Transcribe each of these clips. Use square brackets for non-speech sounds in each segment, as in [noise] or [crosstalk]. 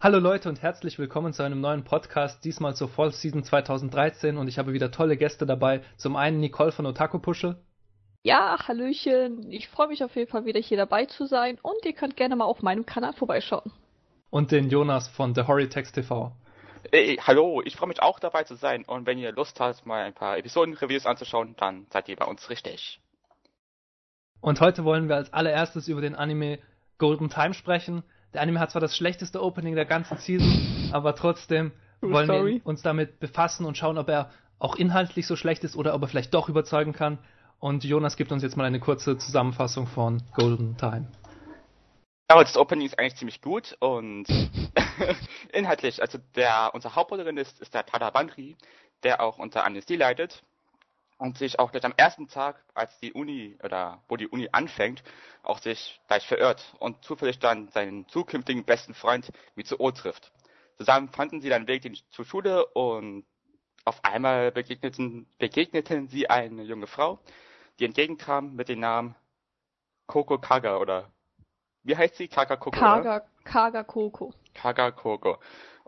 Hallo Leute und herzlich willkommen zu einem neuen Podcast, diesmal zur Fall Season 2013 und ich habe wieder tolle Gäste dabei. Zum einen Nicole von Otaku Pusche. Ja, Hallöchen. Ich freue mich auf jeden Fall wieder hier dabei zu sein und ihr könnt gerne mal auf meinem Kanal vorbeischauen. Und den Jonas von The Horritex TV. Hey, hallo, ich freue mich auch dabei zu sein und wenn ihr Lust habt, mal ein paar Episoden-Reviews anzuschauen, dann seid ihr bei uns richtig. Und heute wollen wir als allererstes über den Anime Golden Time sprechen. Der Anime hat zwar das schlechteste Opening der ganzen Season, aber trotzdem True wollen story. wir uns damit befassen und schauen, ob er auch inhaltlich so schlecht ist oder ob er vielleicht doch überzeugen kann. Und Jonas gibt uns jetzt mal eine kurze Zusammenfassung von Golden Time. Aber das Opening ist eigentlich ziemlich gut und [laughs] inhaltlich, also der, unser Hauptprotagonist ist der Tada Bandri, der auch unter Amnesie leidet und sich auch gleich am ersten Tag, als die Uni oder wo die Uni anfängt, auch sich gleich verirrt und zufällig dann seinen zukünftigen besten Freund Mitsuo trifft. Zusammen fanden sie dann Weg zur Schule und auf einmal begegneten, begegneten sie eine junge Frau, die entgegenkam mit dem Namen Koko Kaga oder wie heißt sie? Kaga Koko. oder? Kaga, Kaga Koko. Kaga Koko.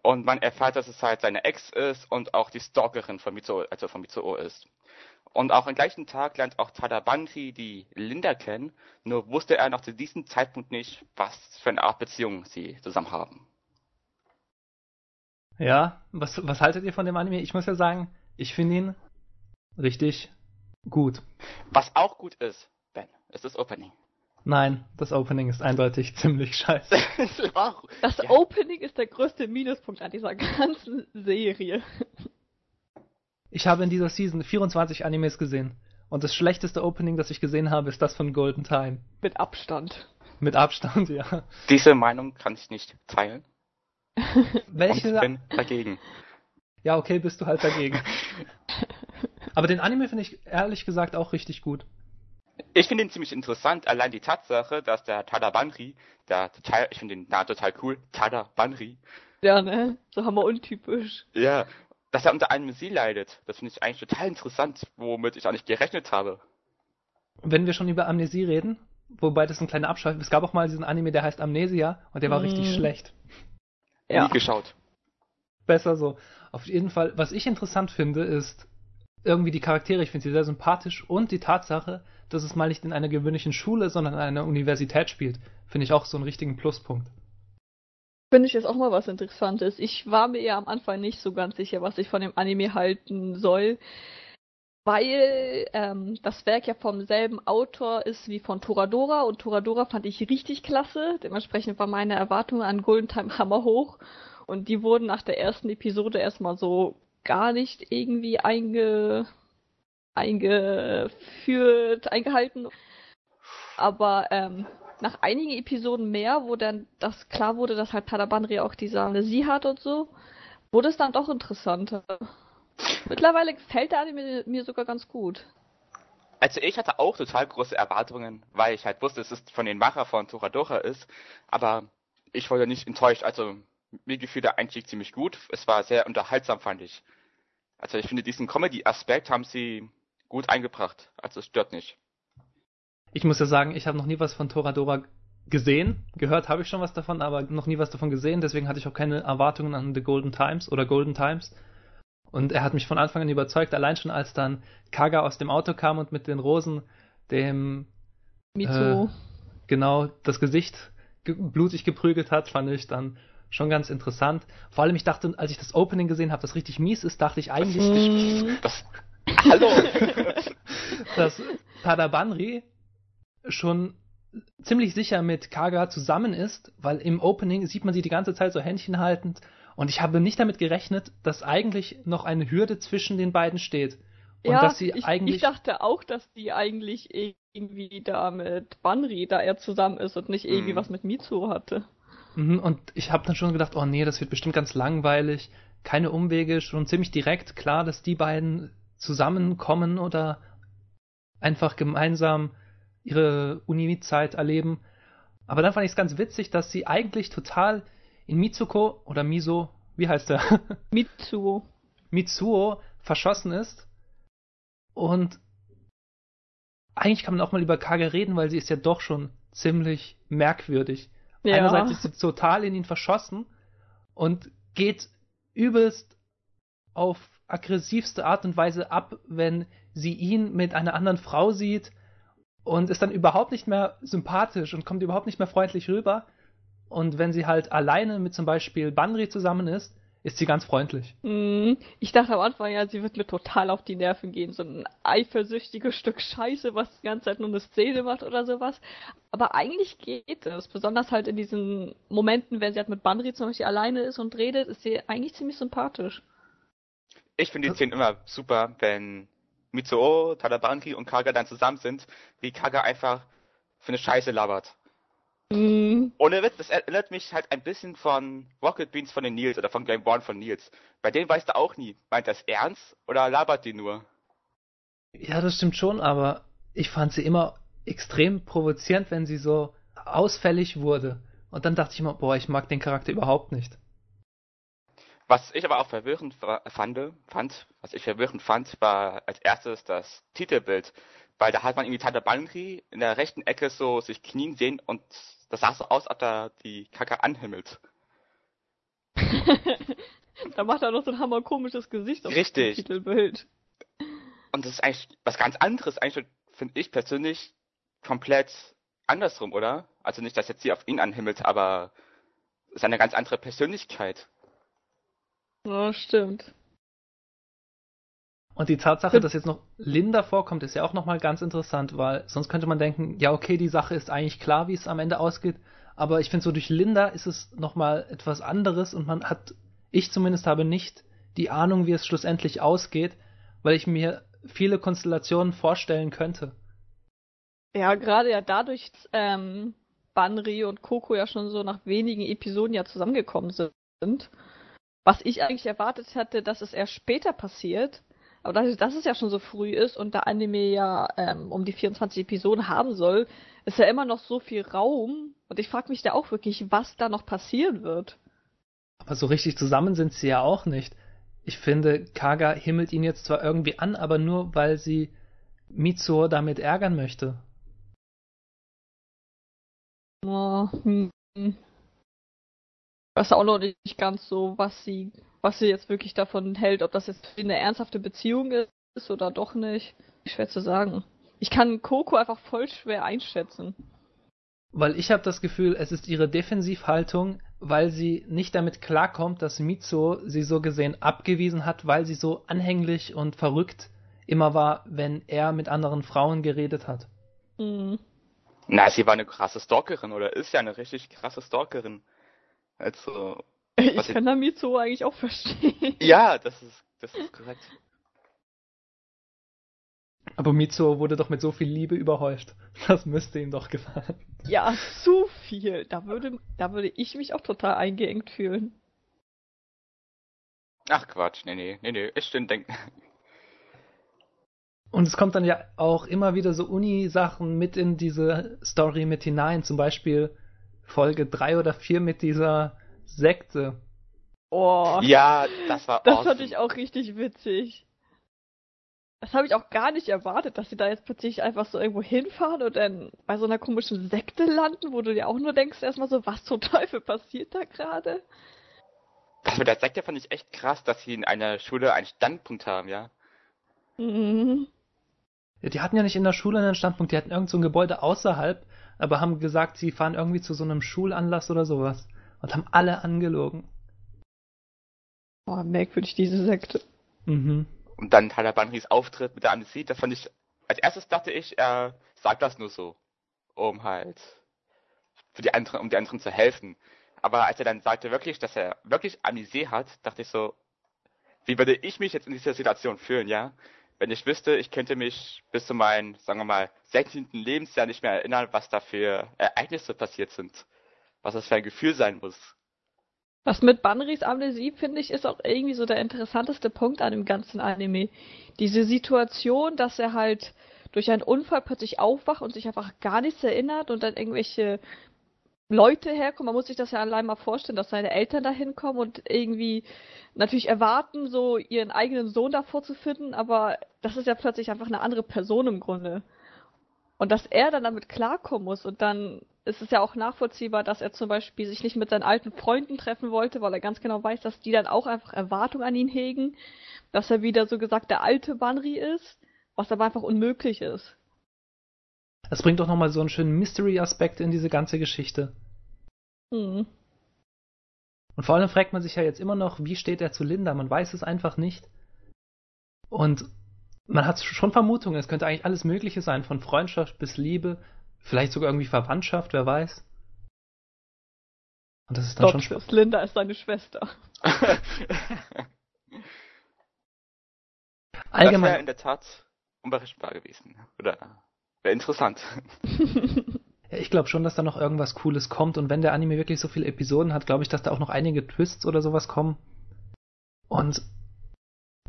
Und man erfährt, dass es halt seine Ex ist und auch die Stalkerin von Mitsuo, also von Mitsuo ist. Und auch am gleichen Tag lernt auch Tadabanri die Linda kennen, nur wusste er noch zu diesem Zeitpunkt nicht, was für eine Art Beziehung sie zusammen haben. Ja, was, was haltet ihr von dem Anime? Ich muss ja sagen, ich finde ihn richtig gut. Was auch gut ist, Ben, ist das Opening. Nein, das Opening ist eindeutig [laughs] ziemlich scheiße. [laughs] Das Ja. Opening ist der größte Minuspunkt an dieser ganzen Serie. Ich habe in dieser Season 24 Animes gesehen. Und das schlechteste Opening, das ich gesehen habe, ist das von Golden Time. Mit Abstand. Mit Abstand, [laughs] ja. Diese Meinung kann ich nicht teilen [laughs] Welche? bin dagegen. Ja, okay, bist du halt dagegen. [laughs] Aber den Anime finde ich ehrlich gesagt auch richtig gut. Ich finde ihn ziemlich interessant, allein die Tatsache, dass der Tada Banri, der total, ich finde den Namen total cool, Tada Banri, Ja, ne? So hammer untypisch. Ja, dass er unter Amnesie leidet, das finde ich eigentlich total interessant, womit ich auch nicht gerechnet habe. Wenn wir schon über Amnesie reden, wobei das ein kleiner Abschweif, es gab auch mal diesen Anime, der heißt Amnesia und der war Mm. richtig schlecht. Ja. Nie geschaut. Besser so. Auf jeden Fall, was ich interessant finde, ist irgendwie die Charaktere. Ich finde sie sehr sympathisch und die Tatsache, dass es mal nicht in einer gewöhnlichen Schule, sondern an einer Universität spielt, finde ich auch so einen richtigen Pluspunkt. Finde ich jetzt auch mal was Interessantes. Ich war mir ja am Anfang nicht so ganz sicher, was ich von dem Anime halten soll. Weil ähm, das Werk ja vom selben Autor ist wie von Toradora und Toradora fand ich richtig klasse. Dementsprechend war meine Erwartung an Golden Time Hammer hoch. Und die wurden nach der ersten Episode erstmal so gar nicht irgendwie einge eingeführt, eingehalten. Aber ähm, nach einigen Episoden mehr, wo dann das klar wurde, dass halt Tadabanri auch diese Amnesie hat und so, wurde es dann doch interessanter. Mittlerweile gefällt der Anime mir sogar ganz gut. Also ich hatte auch total große Erwartungen, weil ich halt wusste, dass es von den Macher von Toradora ist, aber ich wurde nicht enttäuscht. Also mir gefiel der Einstieg ziemlich gut. Es war sehr unterhaltsam, fand ich. Also ich finde, diesen Comedy-Aspekt haben sie gut eingebracht. Also es stört nicht. Ich muss ja sagen, ich habe noch nie was von Toradora gesehen. Gehört habe ich schon was davon, aber noch nie was davon gesehen. Deswegen hatte ich auch keine Erwartungen an The Golden Times oder Golden Times. Und er hat mich von Anfang an überzeugt, allein schon als dann Kaga aus dem Auto kam und mit den Rosen dem Mitsuo. Äh, genau das Gesicht ge blutig geprügelt hat, fand ich dann schon ganz interessant. Vor allem, ich dachte, als ich das Opening gesehen habe, das richtig mies ist, dachte ich eigentlich, Mm, [laughs] Das. Hallo! [laughs] dass Tadabanri schon ziemlich sicher mit Kaga zusammen ist, weil im Opening sieht man sie die ganze Zeit so Händchen haltend und ich habe nicht damit gerechnet, dass eigentlich noch eine Hürde zwischen den beiden steht. Und ja, dass sie ich, eigentlich. ich dachte auch, dass die eigentlich irgendwie da mit Banri, da er zusammen ist und nicht irgendwie Mhm. was mit Mitsuo hatte. Mhm, und ich habe dann schon gedacht, oh nee, das wird bestimmt ganz langweilig. Keine Umwege, schon ziemlich direkt klar, dass die beiden zusammenkommen oder einfach gemeinsam ihre Uni-Zeit erleben. Aber dann fand ich es ganz witzig, dass sie eigentlich total in Mitsuko oder Miso, wie heißt der? [laughs] Mitsuo. Mitsuo verschossen ist. Und eigentlich kann man auch mal über Kage reden, weil sie ist ja doch schon ziemlich merkwürdig. Ja. Einerseits ist sie total in ihn verschossen und geht übelst auf aggressivste Art und Weise ab, wenn sie ihn mit einer anderen Frau sieht und ist dann überhaupt nicht mehr sympathisch und kommt überhaupt nicht mehr freundlich rüber. Und wenn sie halt alleine mit zum Beispiel Banri zusammen ist, ist sie ganz freundlich. Mhm. Ich dachte am Anfang, ja, sie wird mir total auf die Nerven gehen. So ein eifersüchtiges Stück Scheiße, was die ganze Zeit nur eine Szene macht oder sowas. Aber eigentlich geht es. Besonders halt in diesen Momenten, wenn sie halt mit Banri zum Beispiel alleine ist und redet, ist sie eigentlich ziemlich sympathisch. Ich finde die Szenen immer super, wenn Mitsuo, Tadabanki und Kaga dann zusammen sind, wie Kaga einfach für eine Scheiße labert. Mhm. Ohne Witz, das erinnert mich halt ein bisschen von Rocket Beans von den Nils oder von Game One von Nils. Bei denen weißt du auch nie, meint das ernst oder labert die nur? Ja, das stimmt schon, aber ich fand sie immer extrem provozierend, wenn sie so ausfällig wurde. Und dann dachte ich immer, boah, ich mag den Charakter überhaupt nicht. Was ich aber auch verwirrend fand, fand, was ich verwirrend fand, war als erstes das Titelbild, weil da hat man irgendwie Tante Banri in der rechten Ecke so sich knien sehen und das sah so aus, als ob er die Kacke anhimmelt. [laughs] da macht er noch so ein hammerkomisches Gesicht auf Richtig. dem Titelbild. Und das ist eigentlich was ganz anderes, eigentlich finde ich persönlich komplett andersrum, oder? Also nicht, dass jetzt sie auf ihn anhimmelt, aber es ist eine ganz andere Persönlichkeit. Ja, stimmt. Und die Tatsache, dass jetzt noch Linda vorkommt, ist ja auch nochmal ganz interessant, weil sonst könnte man denken, ja, okay, die Sache ist eigentlich klar, wie es am Ende ausgeht. Aber ich finde, so durch Linda ist es nochmal etwas anderes und man hat, ich zumindest habe nicht die Ahnung, wie es schlussendlich ausgeht, weil ich mir viele Konstellationen vorstellen könnte. Ja, gerade ja dadurch, ähm, Banri und Coco ja schon so nach wenigen Episoden ja zusammengekommen sind. Was ich eigentlich erwartet hatte, dass es erst später passiert, aber dadurch, dass es ja schon so früh ist und der Anime ja ähm, um die 24 Episoden haben soll, ist ja immer noch so viel Raum. Und ich frage mich da auch wirklich, was da noch passieren wird. Aber so richtig zusammen sind sie ja auch nicht. Ich finde, Kaga himmelt ihn jetzt zwar irgendwie an, aber nur, weil sie Mitsuo damit ärgern möchte. Oh, hm. Ich weiß auch noch nicht ganz so, was sie was sie jetzt wirklich davon hält, ob das jetzt eine ernsthafte Beziehung ist oder doch nicht. Schwer zu sagen. Ich kann Coco einfach voll schwer einschätzen. Weil ich habe das Gefühl, es ist ihre Defensivhaltung, weil sie nicht damit klarkommt, dass Mitsuo sie so gesehen abgewiesen hat, weil sie so anhänglich und verrückt immer war, wenn er mit anderen Frauen geredet hat. Mhm. Na, sie war eine krasse Stalkerin oder ist ja eine richtig krasse Stalkerin. Also, ich kann da Mitsuo eigentlich auch verstehen. Ja, das ist, das ist korrekt. Aber Mitsuo wurde doch mit so viel Liebe überhäuft. Das müsste ihm doch gefallen. Ja, zu viel. Da würde, da würde ich mich auch total eingeengt fühlen. Ach Quatsch, nee, nee, nee, nee, ich stimmt denken. Und es kommt dann ja auch immer wieder so Uni-Sachen mit in diese Story mit hinein. Zum Beispiel Folge 3 oder 4 mit dieser Sekte. Oh. Ja, das war Das awesome. fand ich auch richtig witzig. Das habe ich auch gar nicht erwartet, dass sie da jetzt plötzlich einfach so irgendwo hinfahren und dann bei so einer komischen Sekte landen, wo du dir auch nur denkst erstmal so, was zum [laughs] Teufel passiert da gerade? Das mit der Sekte fand ich echt krass, dass sie in einer Schule einen Standpunkt haben, ja. Mhm. Ja, die hatten ja nicht in der Schule einen Standpunkt, die hatten irgend so ein Gebäude außerhalb, aber haben gesagt, sie fahren irgendwie zu so einem Schulanlass oder sowas und haben alle angelogen. Oh, merkwürdig, diese Sekte. Mhm. Und dann Tyler Bunrys Auftritt mit der Amnesie, das fand ich, als erstes dachte ich, er sagt das nur so, um halt für die anderen, um die anderen zu helfen. Aber als er dann sagte wirklich, dass er wirklich Amnesie hat, dachte ich so, wie würde ich mich jetzt in dieser Situation fühlen, ja? Wenn ich wüsste, ich könnte mich bis zu meinem, sagen wir mal, 16. Lebensjahr nicht mehr erinnern, was da für Ereignisse passiert sind. Was das für ein Gefühl sein muss. Was mit Banris Amnesie, finde ich, ist auch irgendwie so der interessanteste Punkt an dem ganzen Anime. Diese Situation, dass er halt durch einen Unfall plötzlich aufwacht und sich einfach gar nichts erinnert und dann irgendwelche Leute herkommen. Man muss sich das ja allein mal vorstellen, dass seine Eltern da hinkommen und irgendwie natürlich erwarten, so ihren eigenen Sohn davor zu finden, aber das ist ja plötzlich einfach eine andere Person im Grunde. Und dass er dann damit klarkommen muss und dann es ist ja auch nachvollziehbar, dass er zum Beispiel sich nicht mit seinen alten Freunden treffen wollte, weil er ganz genau weiß, dass die dann auch einfach Erwartungen an ihn hegen, dass er wieder so gesagt der alte Banri ist, was aber einfach unmöglich ist. Das bringt doch nochmal so einen schönen Mystery-Aspekt in diese ganze Geschichte. Hm. Und vor allem fragt man sich ja jetzt immer noch, wie steht er zu Linda? Man weiß es einfach nicht. Und man hat schon Vermutungen, es könnte eigentlich alles Mögliche sein, von Freundschaft bis Liebe, vielleicht sogar irgendwie Verwandtschaft, wer weiß. Und das ist dann Doch, schon spannend. Linda ist seine Schwester. [laughs] Das wäre Allgemein, in der Tat unberechenbar gewesen. Oder wäre interessant. [laughs] [laughs] ja, ich glaube schon, dass da noch irgendwas Cooles kommt. Und wenn der Anime wirklich so viele Episoden hat, glaube ich, dass da auch noch einige Twists oder sowas kommen. Und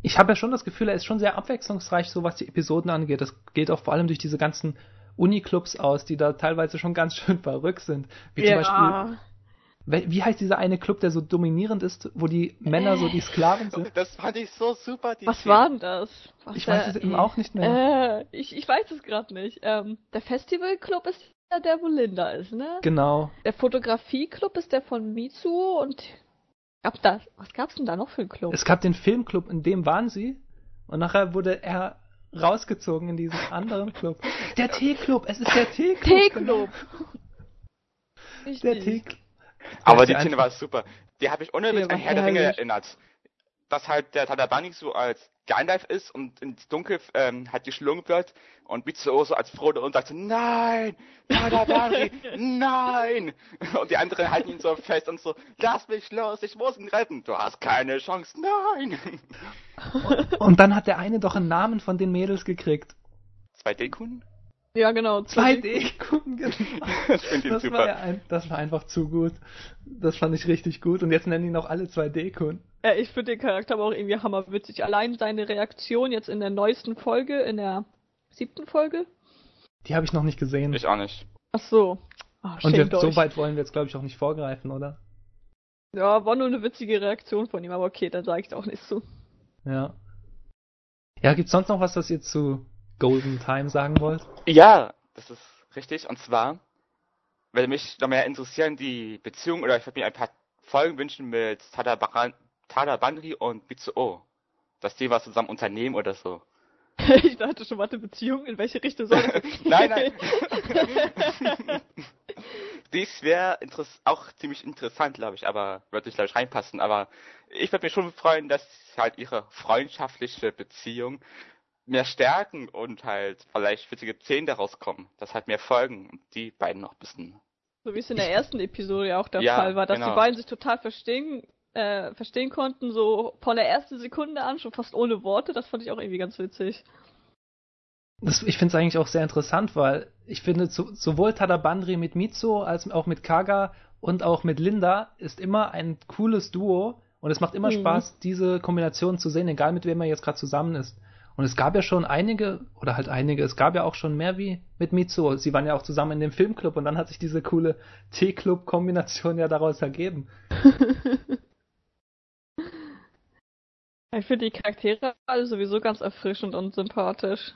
ich habe ja schon das Gefühl, er ist schon sehr abwechslungsreich, so was die Episoden angeht. Das geht auch vor allem durch diese ganzen Uniclubs aus, die da teilweise schon ganz [laughs] schön verrückt sind. Wie zum Beispiel, wie heißt dieser eine Club, der so dominierend ist, wo die Männer so die Sklaven sind? Das fand ich so super. Die Was Szene. war denn das? Was Ich weiß es eben auch nicht mehr. Äh, ich, ich weiß es gerade nicht. Ähm, der Festivalclub ist ja der, wo Linda ist, ne? Genau. Der Fotografieclub ist der von Mitsuo und gab das, was gab's denn da noch für einen Club? Es gab den Filmclub, in dem waren sie. Und nachher wurde er rausgezogen in diesen anderen Club. Der T-Club, es ist der T-Club. T-Club. Genau. Der Richtig. T-Club. Aber die Szene war super. Die habe ich ohne Witz an Herr der Ringe erinnert. Dass halt der Tadabani so als Gandalf ist und ins Dunkel ähm, halt geschlungen wird und Mitsuo so als Frodo und sagt so, nein, Tadabani, [laughs] nein! Und die anderen halten ihn so fest und so, lass mich los, ich muss ihn retten. Du hast keine Chance, nein! Und dann hat der eine doch einen Namen von den Mädels gekriegt. Zwei Dekun? Ja, genau. 2D, gucken, genau. [laughs] Finde Das war, super. ja ein, das war einfach zu gut. Das fand ich richtig gut. Und jetzt nennen ihn auch alle 2D-Kun. Ja, ich finde den Charakter aber auch irgendwie hammerwitzig. Allein seine Reaktion jetzt in der neuesten Folge, in der siebten Folge. Die habe ich noch nicht gesehen. Ich auch nicht. Ach so. Ah, Und euch. so weit wollen wir jetzt, glaube ich, auch nicht vorgreifen, oder? Ja, war nur eine witzige Reaktion von ihm, aber okay, dann sage ich auch nicht zu. Ja. Ja, gibt's sonst noch was, was ihr zu Golden Time sagen wollt? Ja, das ist richtig. Und zwar, würde mich noch mehr interessieren, die Beziehung, oder ich würde mir ein paar Folgen wünschen mit Tada, Baran, Tada Bandri und Mitsuo. Dass die was zusammen unternehmen oder so. [laughs] ich dachte schon, warte, Beziehung, in welche Richtung soll das? [laughs] Nein, nein. [laughs] Dies wäre auch ziemlich interessant, glaube ich, aber würde nicht, glaube ich, reinpassen. Aber ich würde mich schon freuen, dass halt ihre freundschaftliche Beziehung mehr stärken und halt vielleicht witzige Szenen daraus kommen, dass halt mehr Folgen und die beiden noch ein bisschen. so wie es in der ersten Episode ja auch der Ja, Fall war, dass genau. die beiden sich total verstehen, äh, verstehen konnten, so von der ersten Sekunde an, schon fast ohne Worte. Das fand ich auch irgendwie ganz witzig. Das, ich finde es eigentlich auch sehr interessant, weil ich finde, zu, sowohl Tadabandri mit Mitsuo als auch mit Kaga und auch mit Linda ist immer ein cooles Duo und es macht immer Mhm. Spaß, diese Kombination zu sehen, egal mit wem man jetzt gerade zusammen ist. Und es gab ja schon einige, oder halt einige, es gab ja auch schon mehr wie mit Mitsuo. Sie waren ja auch zusammen in dem Filmclub und dann hat sich diese coole T-Club-Kombination ja daraus ergeben. [laughs] Ich finde die Charaktere alle sowieso ganz erfrischend und sympathisch.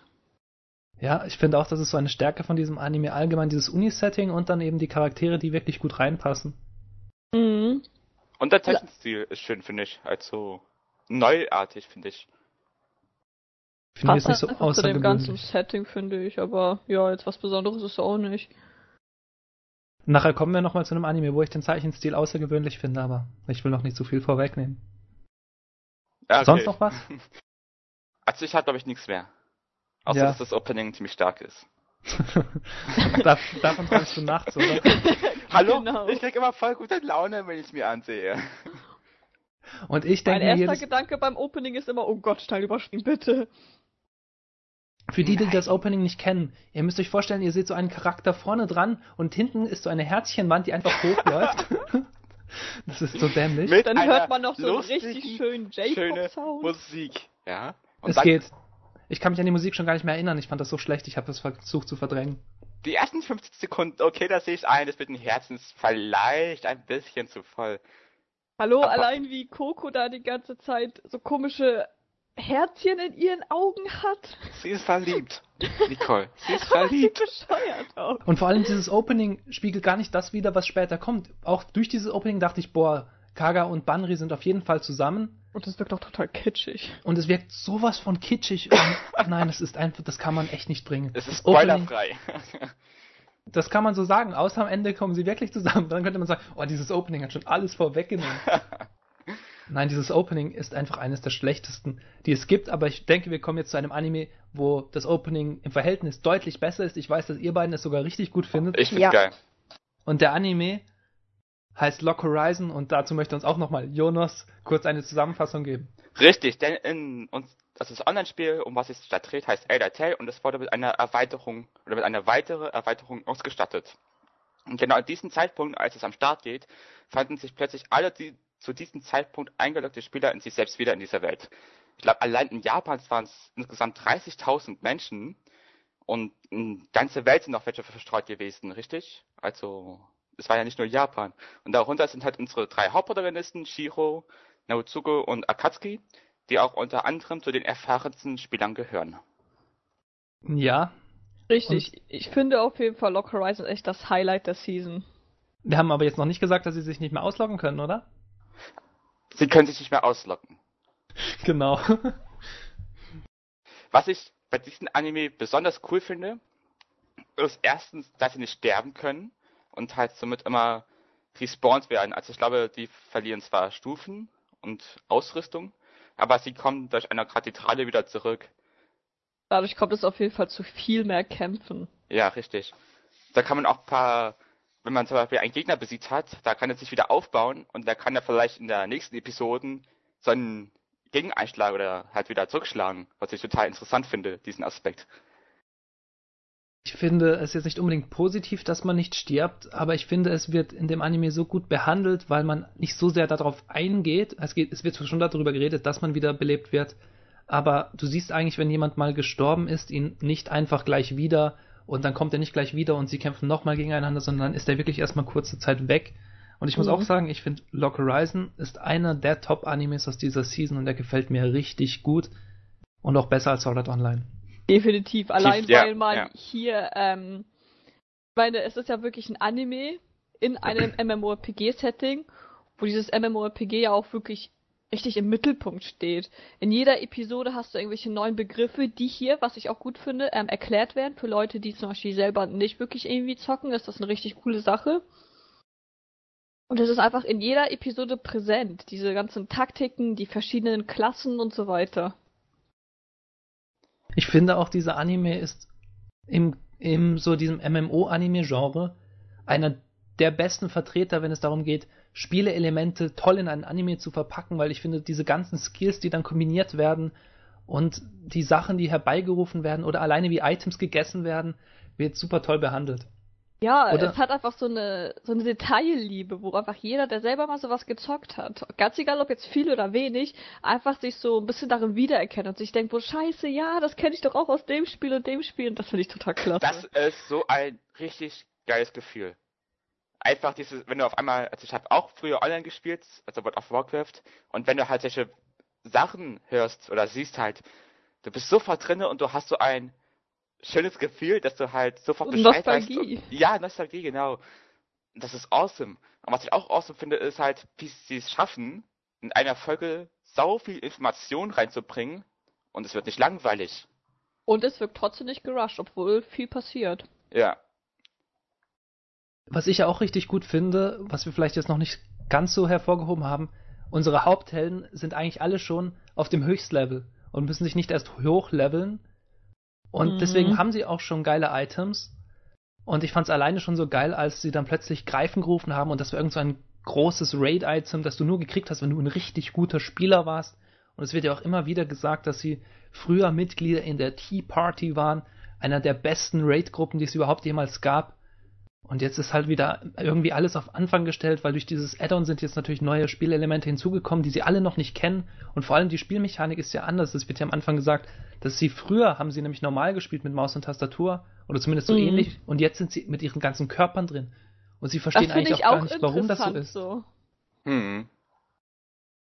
Ja, ich finde auch, das ist so eine Stärke von diesem Anime allgemein, dieses Uni-Setting und dann eben die Charaktere, die wirklich gut reinpassen. Mhm. Und der Zeichenstil ist schön, finde ich. Also neuartig, finde ich. Ich finde Passt jetzt nicht so einfach zu dem ganzen außergewöhnlich. Setting, finde ich. Aber ja, jetzt was Besonderes ist es auch nicht. Nachher kommen wir nochmal zu einem Anime, wo ich den Zeichenstil außergewöhnlich finde, aber ich will noch nicht zu viel vorwegnehmen. Ja, okay. Sonst noch was? [laughs] Also ich habe, glaube ich, nichts mehr. Außer, Ja. dass das Opening ziemlich stark ist. [laughs] Dav davon träumst du nachts, oder? [laughs] Hallo? Genau. Ich krieg immer voll gute Laune, wenn ich es mir ansehe. Und ich Mein denke mir erster jedes, Gedanke beim Opening ist immer, oh Gott, schnell überspringen, bitte. Für die, die das Opening nicht kennen, ihr müsst euch vorstellen, ihr seht so einen Charakter vorne dran und hinten ist so eine Herzchenwand, die einfach hochläuft. [laughs] das ist so dämlich. Mit Dann hört man noch so einen richtig schönen schöne J-Pop-Sound. Musik. Ja. Und Es geht. Ich kann mich an die Musik schon gar nicht mehr erinnern. Ich fand das so schlecht. Ich habe das versucht zu verdrängen. die ersten 50 Sekunden, okay, da sehe ich ein, das mit den Herzen ist vielleicht ein bisschen zu voll. Hallo, Aber- allein wie Coco da die ganze Zeit so komische Herzchen in ihren Augen hat. Sie ist verliebt. Nicole, sie ist [laughs] sie verliebt. bescheuert auch. Und vor allem dieses Opening spiegelt gar nicht das wider, was später kommt. Auch durch dieses Opening dachte ich, boah, Kaga und Banri sind auf jeden Fall zusammen. Und das wirkt auch total kitschig. Und es wirkt sowas von kitschig. Und [laughs] nein, das ist einfach, das kann man echt nicht bringen. Es ist spoilerfrei. [laughs] Das kann man so sagen. Außer am Ende kommen sie wirklich zusammen. Dann könnte man sagen, oh, dieses Opening hat schon alles vorweggenommen. Nein, dieses Opening ist einfach eines der schlechtesten, die es gibt. Aber ich denke, wir kommen jetzt zu einem Anime, wo das Opening im Verhältnis deutlich besser ist. Ich weiß, dass ihr beiden es sogar richtig gut findet. Ich find's Ja. geil. Und der Anime heißt Lock Horizon. Und dazu möchte uns auch nochmal Jonas kurz eine Zusammenfassung geben. Richtig, denn in uns, das Online-Spiel, um was es sich da dreht, heißt Elder Tale und es wurde mit einer Erweiterung oder mit einer weiteren Erweiterung ausgestattet. Und genau an diesem Zeitpunkt, als es am Start geht, fanden sich plötzlich alle die zu diesem Zeitpunkt eingeloggte Spieler in sich selbst wieder in dieser Welt. Ich glaube, allein in Japan waren es insgesamt 30.000 Menschen und in ganze Welt sind noch welche verstreut gewesen, richtig? Also, es war ja nicht nur Japan. Und darunter sind halt unsere drei Hauptprotagonisten, Shiro, Naotsuko und Akatsuki, die auch unter anderem zu den erfahrensten Spielern gehören. Ja, Richtig. ich finde auf jeden Fall Lock Horizon echt das Highlight der Season. wir haben aber jetzt noch nicht gesagt, dass sie sich nicht mehr ausloggen können, oder? Sie können sich nicht mehr auslocken. Genau. Was ich bei diesem Anime besonders cool finde, ist erstens, dass sie nicht sterben können und halt somit immer respawned werden. Also ich glaube, die verlieren zwar Stufen und Ausrüstung, aber sie kommen durch eine Kathedrale wieder zurück. Dadurch kommt es auf jeden Fall zu viel mehr Kämpfen. Ja, richtig. Da kann man auch ein paar, wenn man zum Beispiel einen Gegner besiegt hat, da kann er sich wieder aufbauen und da kann er vielleicht in der nächsten Episoden so einen Gegeneinschlag oder halt wieder zurückschlagen, was ich total interessant finde, diesen Aspekt. Ich finde es jetzt nicht unbedingt positiv, dass man nicht stirbt, aber ich finde, es wird in dem Anime so gut behandelt, weil man nicht so sehr darauf eingeht. Es, geht, es wird schon darüber geredet, dass man wieder belebt wird, aber du siehst eigentlich, wenn jemand mal gestorben ist, ihn nicht einfach gleich wieder und dann kommt er nicht gleich wieder und sie kämpfen nochmal gegeneinander, sondern dann ist er wirklich erstmal kurze Zeit weg. Und ich muss Mhm. auch sagen, ich finde Lock Horizon ist einer der Top-Animes aus dieser Season und der gefällt mir richtig gut und auch besser als Sword Art Online. Definitiv. Allein ja, weil man ja. hier, ähm, ich meine, es ist ja wirklich ein Anime in einem MMORPG-Setting, wo dieses MMORPG ja auch wirklich richtig im Mittelpunkt steht. In jeder Episode hast du irgendwelche neuen Begriffe, die hier, was ich auch gut finde, ähm, erklärt werden. Für Leute, die zum Beispiel selber nicht wirklich irgendwie zocken, ist das eine richtig coole Sache. Und es ist einfach in jeder Episode präsent. Diese ganzen Taktiken, die verschiedenen Klassen und so weiter. Ich finde auch, dieser Anime ist im, im so diesem MMO-Anime-Genre einer der besten Vertreter, wenn es darum geht, Spieleelemente toll in einen Anime zu verpacken, weil ich finde, diese ganzen Skills, die dann kombiniert werden und die Sachen, die herbeigerufen werden oder alleine wie Items gegessen werden, wird super toll behandelt. Ja, Oder- es hat einfach so eine, so eine Detailliebe, wo einfach jeder, der selber mal sowas gezockt hat, ganz egal ob jetzt viel oder wenig, einfach sich so ein bisschen darin wiedererkennt und sich denkt, wo scheiße, ja, das kenne ich doch auch aus dem Spiel und dem Spiel und das finde ich total klasse. Das ist so ein richtig geiles Gefühl. Einfach dieses, wenn du auf einmal, also ich habe auch früher online gespielt, also World of Warcraft, und wenn du halt solche Sachen hörst oder siehst halt, du bist sofort drinne und du hast so ein schönes Gefühl, dass du halt sofort Bescheid Nostalgie. weißt. Und, ja, Nostalgie, genau. Das ist awesome. Und was ich auch awesome finde, ist halt, wie sie es schaffen, in einer Folge sau viel Information reinzubringen und es wird nicht langweilig. Und es wirkt trotzdem nicht gerusht, obwohl viel passiert. Ja. Was ich ja auch richtig gut finde, was wir vielleicht jetzt noch nicht ganz so hervorgehoben haben, unsere Haupthelden sind eigentlich alle schon auf dem Höchstlevel und müssen sich nicht erst hochleveln. Und Mhm. deswegen haben sie auch schon geile Items. Und ich fand es alleine schon so geil, als sie dann plötzlich Greifen gerufen haben und das war irgend so ein großes Raid-Item, das du nur gekriegt hast, wenn du ein richtig guter Spieler warst. Und es wird ja auch immer wieder gesagt, dass sie früher Mitglieder in der Tea Party waren, einer der besten Raid-Gruppen, die es überhaupt jemals gab. Und jetzt ist halt wieder irgendwie alles auf Anfang gestellt, weil durch dieses Add-on sind jetzt natürlich neue Spielelemente hinzugekommen, die sie alle noch nicht kennen. Und vor allem die Spielmechanik ist ja anders. Es wird ja am Anfang gesagt, dass sie früher haben sie nämlich normal gespielt mit Maus und Tastatur oder zumindest so Mhm. ähnlich. Und jetzt sind sie mit ihren ganzen Körpern drin. Und sie verstehen eigentlich auch ich gar auch nicht, warum das so ist. so. Hm.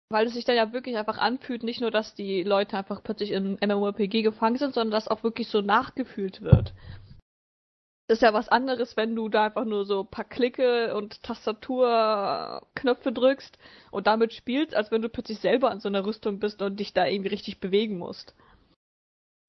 weil es sich dann ja wirklich einfach anfühlt, nicht nur, dass die Leute einfach plötzlich im MMORPG gefangen sind, sondern dass auch wirklich so nachgefühlt wird. Das ist ja was anderes, wenn du da einfach nur so ein paar Klicke und Tastaturknöpfe drückst und damit spielst, als wenn du plötzlich selber an so einer Rüstung bist und dich da irgendwie richtig bewegen musst.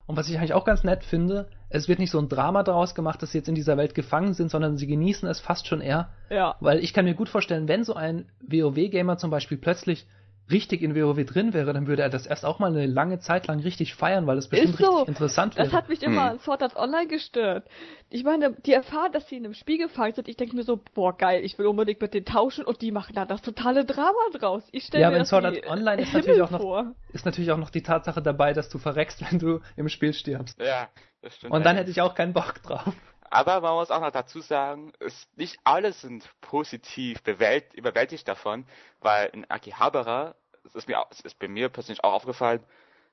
Und was ich eigentlich auch ganz nett finde, es wird nicht so ein Drama daraus gemacht, dass sie jetzt in dieser Welt gefangen sind, sondern sie genießen es fast schon eher. Ja. Weil ich kann mir gut vorstellen, wenn so ein WoW-Gamer zum Beispiel plötzlich richtig in WoW drin wäre, dann würde er das erst auch mal eine lange Zeit lang richtig feiern, weil es bestimmt so. richtig interessant wäre. Das hat mich immer an Sword Art Online gestört. Ich meine, die erfahren, dass sie in einem Spiel gefangen sind. Ich denke mir so, boah, geil, ich will unbedingt mit denen tauschen und die machen da das totale Drama draus. Ich stelle ja, mir aber in das Sword Art Online ist natürlich, auch noch, ist natürlich auch noch die Tatsache dabei, dass du verreckst, [laughs] wenn du im Spiel stirbst. Ja, das stimmt. Und dann hätte ich auch keinen Bock drauf. Aber man muss auch noch dazu sagen, es, nicht alle sind positiv bewält, überwältigt davon, weil in Akihabara, es ist, mir, es ist bei mir persönlich auch aufgefallen,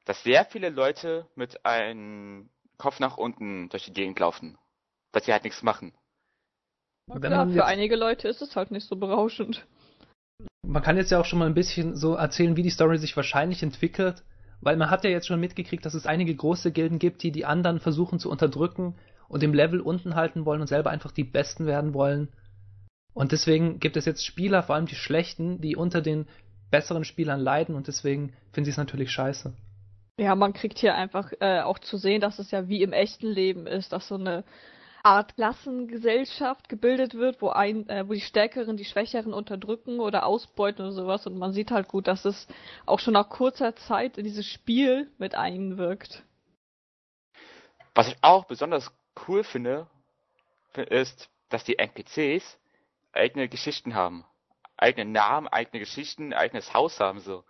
dass sehr viele Leute mit einem Kopf nach unten durch die Gegend laufen. Dass sie halt nichts machen. Na klar, für einige Leute ist es halt nicht so berauschend. Man kann jetzt ja auch schon mal ein bisschen so erzählen, wie die Story sich wahrscheinlich entwickelt, weil man hat ja jetzt schon mitgekriegt, dass es einige große Gilden gibt, die die anderen versuchen zu unterdrücken und im Level unten halten wollen und selber einfach die Besten werden wollen. Und deswegen gibt es jetzt Spieler, vor allem die Schlechten, die unter den besseren Spielern leiden und deswegen finden sie es natürlich scheiße. Ja, man kriegt hier einfach äh, auch zu sehen, dass es ja wie im echten Leben ist, dass so eine Art Klassengesellschaft gebildet wird, wo ein, äh, wo die Stärkeren die Schwächeren unterdrücken oder ausbeuten oder sowas. Und man sieht halt gut, dass es auch schon nach kurzer Zeit in dieses Spiel mit einwirkt. Was ich auch besonders cool finde, ist, dass die NPCs eigene Geschichten haben. Eigene Namen, eigene Geschichten, eigenes Haus haben so.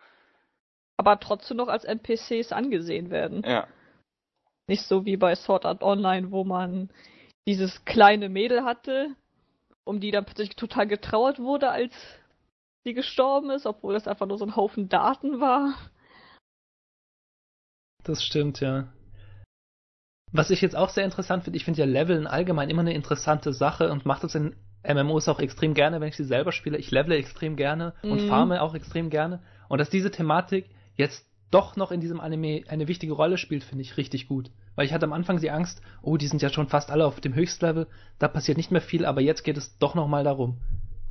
Aber trotzdem noch als NPCs angesehen werden. Ja. Nicht so wie bei Sword Art Online, wo man dieses kleine Mädel hatte, um die dann plötzlich total getrauert wurde, als sie gestorben ist, obwohl das einfach nur so ein Haufen Daten war. Das stimmt, ja. Was ich jetzt auch sehr interessant finde, ich finde ja Leveln allgemein immer eine interessante Sache und mache das in MMOs auch extrem gerne, wenn ich sie selber spiele. Ich levele extrem gerne und Mhm. farme auch extrem gerne. Und dass diese Thematik jetzt doch noch in diesem Anime eine wichtige Rolle spielt, finde ich richtig gut. Weil ich hatte am Anfang die Angst, oh, die sind ja schon fast alle auf dem Höchstlevel, da passiert nicht mehr viel, aber jetzt geht es doch nochmal darum.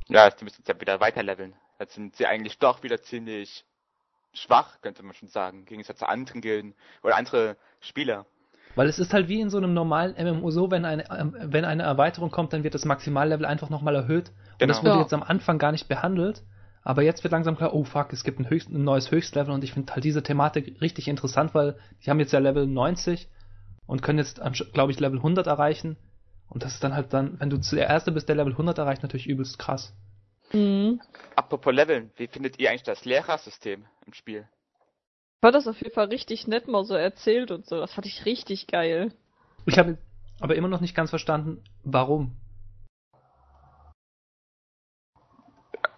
Ja, die müssen jetzt ja wieder weiterleveln. Jetzt sind sie eigentlich doch wieder ziemlich schwach, könnte man schon sagen, im Gegensatz zu anderen Gilden oder andere Spieler. Weil es ist halt wie in so einem normalen MMO so, wenn eine, ähm, wenn eine Erweiterung kommt, dann wird das Maximallevel einfach nochmal erhöht. Und das Genau. wurde Ja. jetzt am Anfang gar nicht behandelt. Aber jetzt wird langsam klar, oh fuck, es gibt ein, Höchst, ein neues Höchstlevel und ich finde halt diese Thematik richtig interessant, weil die haben jetzt ja Level 90 und können jetzt, glaube ich, Level 100 erreichen. Und das ist dann halt dann, wenn du der Erste bist, der Level 100 erreicht, natürlich übelst krass. Mhm. Apropos Leveln, wie findet ihr eigentlich das Lehrersystem im Spiel? Ich fand das auf jeden Fall richtig nett mal so erzählt und so. Das fand ich richtig geil. Ich habe aber immer noch nicht ganz verstanden, warum.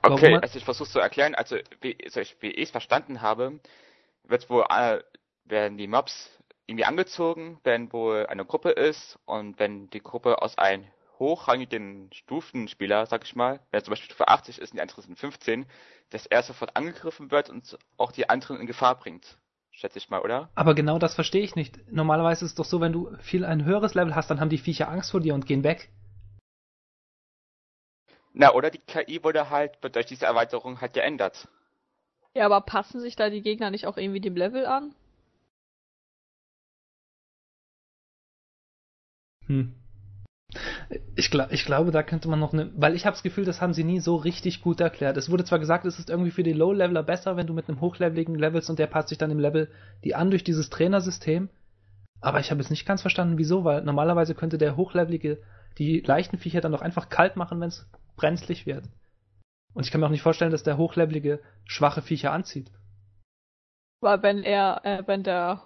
Warum Okay, hat- also ich versuche zu erklären, also wie, also ich, wie ich es verstanden habe, wird wohl äh, werden die Mobs irgendwie angezogen, wenn wohl eine Gruppe ist und wenn die Gruppe aus einem hochrangigen Stufenspieler, sag ich mal, wenn er zum Beispiel Stufe 80 ist und die anderen sind 15, dass er sofort angegriffen wird und auch die anderen in Gefahr bringt. Schätze ich mal, oder? Aber genau das verstehe ich nicht. Normalerweise ist es doch so, wenn du viel ein höheres Level hast, dann haben die Viecher Angst vor dir und gehen weg. Na, oder die KI wurde halt wird durch diese Erweiterung halt geändert. Ja, aber passen sich da die Gegner nicht auch irgendwie dem Level an? Hm. Ich, gla ich glaube, da könnte man noch eine. Weil ich habe das Gefühl, das haben sie nie so richtig gut erklärt. Es wurde zwar gesagt, es ist irgendwie für die Low-Leveler besser, wenn du mit einem hochleveligen levelst und der passt sich dann im Level die an durch dieses Trainersystem. Aber ich habe jetzt nicht ganz verstanden, wieso, weil normalerweise könnte der hochlevelige die leichten Viecher dann doch einfach kalt machen, wenn es brenzlig wird. Und ich kann mir auch nicht vorstellen, dass der hochlevelige schwache Viecher anzieht. Weil wenn er, äh, wenn der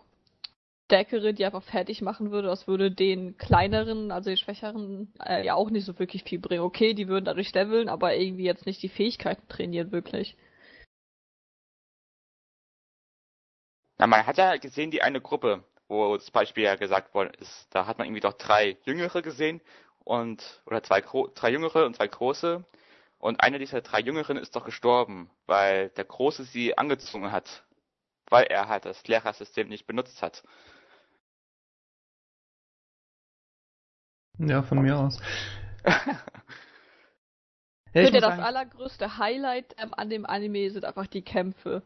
Stärkere die einfach fertig machen würde, das würde den kleineren, also den schwächeren, äh, ja auch nicht so wirklich viel bringen. Okay, die würden dadurch leveln, aber irgendwie jetzt nicht die Fähigkeiten trainieren, wirklich. Na, man hat ja gesehen, die eine Gruppe, wo zum Beispiel ja gesagt worden ist, da hat man irgendwie doch drei Jüngere gesehen und, oder zwei, Gro drei Jüngere und zwei Große. Und eine dieser drei Jüngeren ist doch gestorben, weil der Große sie angezogen hat. Weil er halt das Lehrersystem nicht benutzt hat. Ja, von mir aus. [laughs] Ja, ich finde, das allergrößte Highlight ähm, an dem Anime sind einfach die Kämpfe.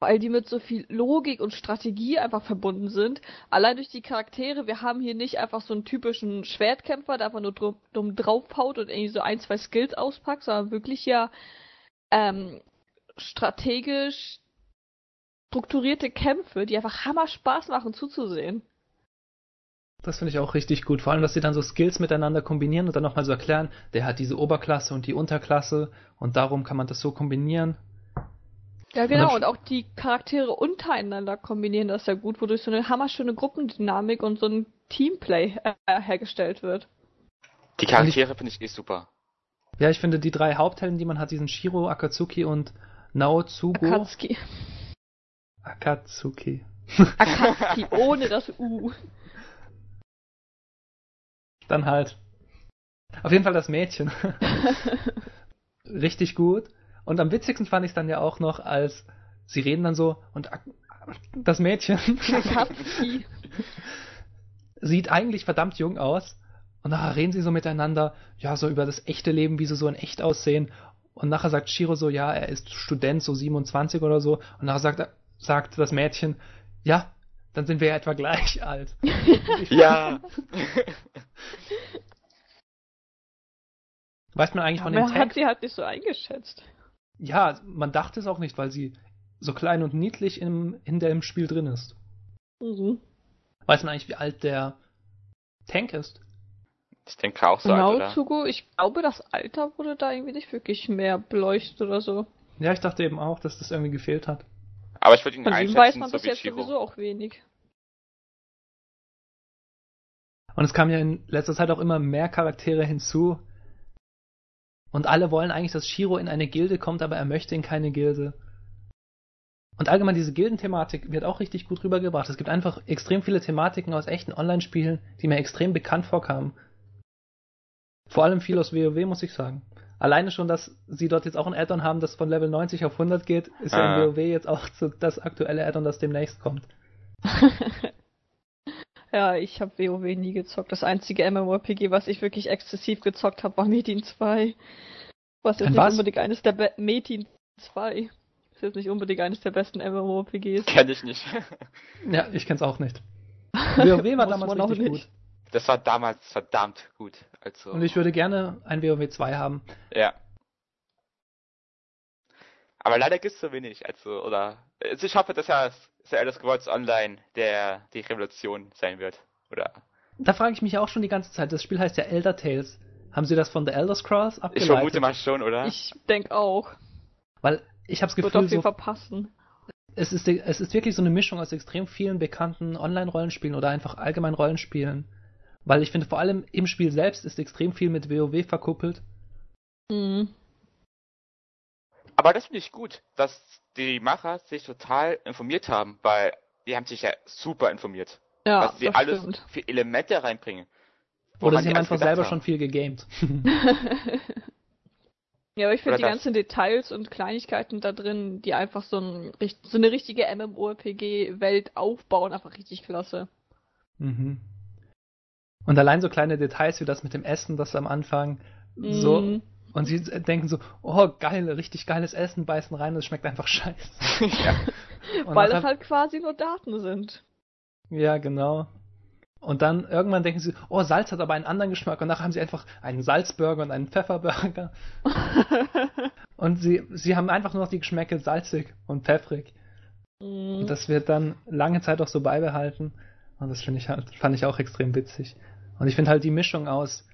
Weil die mit so viel Logik und Strategie einfach verbunden sind. Allein durch die Charaktere, wir haben hier nicht einfach so einen typischen Schwertkämpfer, der einfach nur dumm, dumm draufhaut und irgendwie so ein, zwei Skills auspackt, sondern wirklich ja ähm, strategisch strukturierte Kämpfe, die einfach hammer Spaß machen zuzusehen. Das finde ich auch richtig gut. Vor allem, dass sie dann so Skills miteinander kombinieren und dann nochmal so erklären, der hat diese Oberklasse und die Unterklasse und darum kann man das so kombinieren. Ja, genau, und, und auch die Charaktere untereinander kombinieren das ja gut, wodurch so eine hammerschöne Gruppendynamik und so ein Teamplay äh, hergestellt wird. Die Charaktere finde ich eh super. Ja, ich finde die drei Haupthelden, die man hat, diesen Shiro, Akatsuki und Naotsugo. Akatsuki. Akatsuki. Akatsuki, ohne das U [laughs] dann halt. Auf jeden Fall das Mädchen. [laughs] Richtig gut. Und am witzigsten fand ich es dann ja auch noch, als sie reden dann so und das Mädchen [laughs] sieht eigentlich verdammt jung aus. Und nachher reden sie so miteinander, ja, so über das echte Leben, wie sie so in echt aussehen. Und nachher sagt Shiro so, ja, er ist Student, so 27 oder so. Und nachher sagt, sagt das Mädchen, ja, dann sind wir ja etwa gleich [laughs] alt. ja. [laughs] Weiß man eigentlich ja, von den Tags? hat sie halt nicht so eingeschätzt. Ja, man dachte es auch nicht, weil sie so klein und niedlich im, in dem Spiel drin ist. Mhm. Weiß man eigentlich, wie alt der Tank ist? Ich denke auch so genau, alt, Zugo, ich glaube, das Alter wurde da irgendwie nicht wirklich mehr beleuchtet oder so. Ja, ich dachte eben auch, dass das irgendwie gefehlt hat. Aber ich würde ihn Von einschätzen, weiß man so bis jetzt Chiro. sowieso auch wenig. Und es kamen ja in letzter Zeit auch immer mehr Charaktere hinzu. Und alle wollen eigentlich, dass Shiro in eine Gilde kommt, aber er möchte in keine Gilde. Und allgemein diese Gildenthematik wird auch richtig gut rübergebracht. Es gibt einfach extrem viele Thematiken aus echten Online-Spielen, die mir extrem bekannt vorkamen. Vor allem viel aus WoW, muss ich sagen. Alleine schon, dass sie dort jetzt auch ein Add-on haben, das von Level 90 auf 100 geht, ist ah. ja in WoW jetzt auch das aktuelle Add-on, das demnächst kommt. [laughs] ja, ich habe WoW nie gezockt. Das einzige MMORPG, was ich wirklich exzessiv gezockt habe, war Metin 2. Was jetzt nicht was? unbedingt eines der Be Metin 2. Ist jetzt nicht unbedingt eines der besten MMORPGs. Kenn ich nicht. ja, ich kenn's auch nicht. [laughs] WoW war damals richtig gut. Das war damals verdammt gut. Also Und ich würde gerne ein WoW 2 haben. Ja. Aber leider gibt es so wenig. Also, oder. Also ich hoffe, dass ja The Elder Scrolls Online der die Revolution sein wird. Oder. Da frage ich mich auch schon die ganze Zeit. Das Spiel heißt ja Elder Tales. Haben sie das von The Elder Scrolls abgeleitet? Ich vermute mal schon, oder? Ich denke auch. Weil ich habe das Gefühl, so, verpassen. Es ist, es ist wirklich so eine Mischung aus extrem vielen bekannten Online-Rollenspielen oder einfach allgemein Rollenspielen. Weil ich finde, vor allem im Spiel selbst ist extrem viel mit WoW verkuppelt. Mhm. Aber das finde ich gut, dass die Macher sich total informiert haben, weil die haben sich ja super informiert. Ja, was sie alles stimmt. für Elemente reinbringen. Oder sie haben einfach selber haben. schon viel gegamed. [laughs] [laughs] ja, aber ich finde die das. ganzen Details und Kleinigkeiten da drin, die einfach so, ein, so eine richtige MMORPG-Welt aufbauen, einfach richtig klasse. Mhm. Und allein so kleine Details wie das mit dem Essen, das am Anfang so. Mm. Und sie denken so, oh geil, richtig geiles Essen, beißen rein, das schmeckt einfach [laughs] scheiße. ja. Weil das halt quasi nur Daten sind. Ja, genau. Und dann irgendwann denken sie, oh, Salz hat aber einen anderen Geschmack. Und nachher haben sie einfach einen Salzburger und einen Pfefferburger. [laughs] und sie, sie haben einfach nur noch die Geschmäcke salzig und pfeffrig. Mm. Und das wird dann lange Zeit auch so beibehalten. Und das finde ich halt, fand ich auch extrem witzig. Und ich finde halt die Mischung aus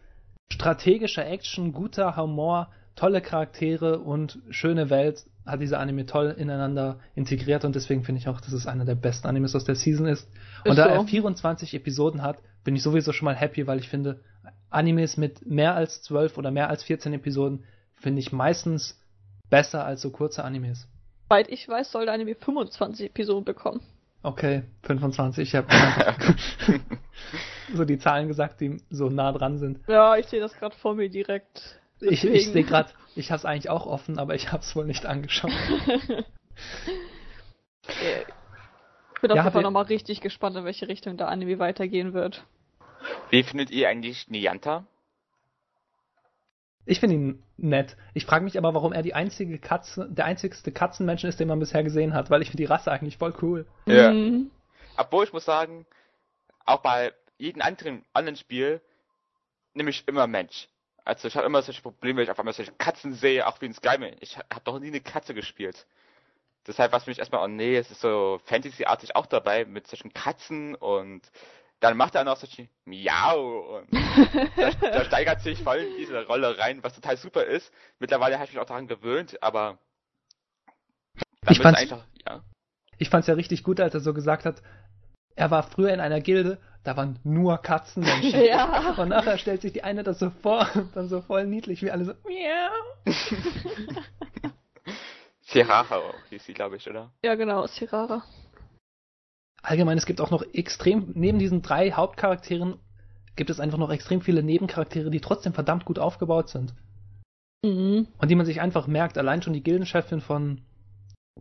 strategischer Action, guter Humor, tolle Charaktere und schöne Welt hat dieser Anime toll ineinander integriert und deswegen finde ich auch, dass es einer der besten Animes aus der Season ist. Und ist da so. er 24 Episoden hat, bin ich sowieso schon mal happy, weil ich finde, Animes mit mehr als 12 oder mehr als 14 Episoden finde ich meistens besser als so kurze Animes. Soweit ich weiß, soll der Anime 25 Episoden bekommen. Okay, 25. Ich habe [laughs] so die Zahlen gesagt, die so nah dran sind. Ja, ich sehe das gerade vor mir direkt. Ich, ich sehe gerade, ich habe es eigentlich auch offen, aber ich habe es wohl nicht angeschaut. [laughs] ich bin auf jeden Fall nochmal richtig gespannt, in welche Richtung der Anime weitergehen wird. Wie findet ihr eigentlich Nianta? Ich finde ihn nett. Ich frage mich aber, warum er die einzige Katze, der einzigste Katzenmensch ist, den man bisher gesehen hat, weil ich finde die Rasse eigentlich voll cool. Ja. Mhm. Obwohl ich muss sagen, auch bei jedem anderen, anderen Spiel nehme ich immer Mensch. Also ich habe immer solche Probleme, wenn ich auf einmal solche Katzen sehe, auch wie in Skyrim. Ich habe doch nie eine Katze gespielt. Deshalb war es mich erstmal, oh nee, es ist so Fantasy-artig auch dabei mit solchen Katzen und dann macht er noch solche Miau und [laughs] da, da, steigert sich voll in diese Rolle rein, was total super ist. Mittlerweile habe ich mich auch daran gewöhnt, aber ich fand's, einfach, ja. Ich fand's ja richtig gut, als er so gesagt hat, er war früher in einer Gilde, da waren nur Katzenmenschen. [laughs] ja. Und nachher stellt sich die eine das so vor, [laughs] dann so voll niedlich, wie alle so, miau. Sirara hieß sie, glaube ich, oder? Ja, genau, Sirara. Allgemein, es gibt auch noch extrem, neben diesen drei Hauptcharakteren, gibt es einfach noch extrem viele Nebencharaktere, die trotzdem verdammt gut aufgebaut sind. Mhm. Und die man sich einfach merkt, allein schon die Gildenchefin von,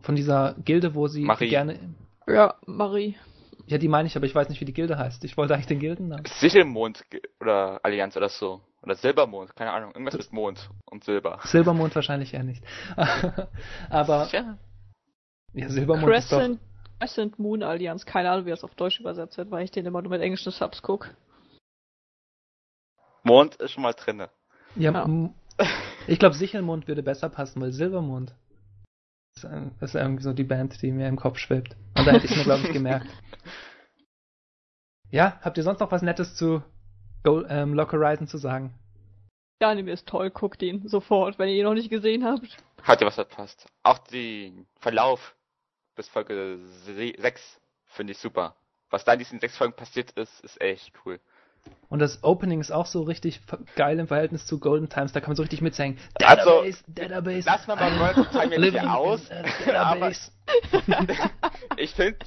von dieser Gilde, wo sie Marie. gerne. Ja, Marie. Ja, die meine ich, aber ich weiß nicht, wie die Gilde heißt. Ich wollte eigentlich den Gildennamen. Sichelmond oder Allianz oder so. Oder Silbermond, keine Ahnung. Irgendwas mit Mond und Silber. Silbermond wahrscheinlich eher nicht. [laughs] aber. Ja. Ja, Silbermond Crescent, ist doch... Crescent Moon Allianz. Keine Ahnung, wie das auf Deutsch übersetzt wird, weil ich den immer nur mit englischen Subs gucke. Mond ist schon mal drinne. Ja, ja. [laughs] ich glaube, Sichelmond würde besser passen, weil Silbermond das ist irgendwie so die Band, die mir im Kopf schwebt. Und da hätte ich mir, glaube ich, gemerkt. [laughs] Ja, habt ihr sonst noch was Nettes zu Go ähm, Lock Horizon zu sagen? Der Anime ist toll, guckt ihn sofort, wenn ihr ihn noch nicht gesehen habt. Hat ihr was verpasst. Auch den Verlauf bis Folge 6 finde ich super. Was da in diesen sechs Folgen passiert ist, ist echt cool. Und das Opening ist auch so richtig geil im Verhältnis zu Golden Times, da kann man so richtig mitsingen. Also, Database, also, Database. Lass mal mal Golden Time jetzt hier aus. aber [laughs] ich finde,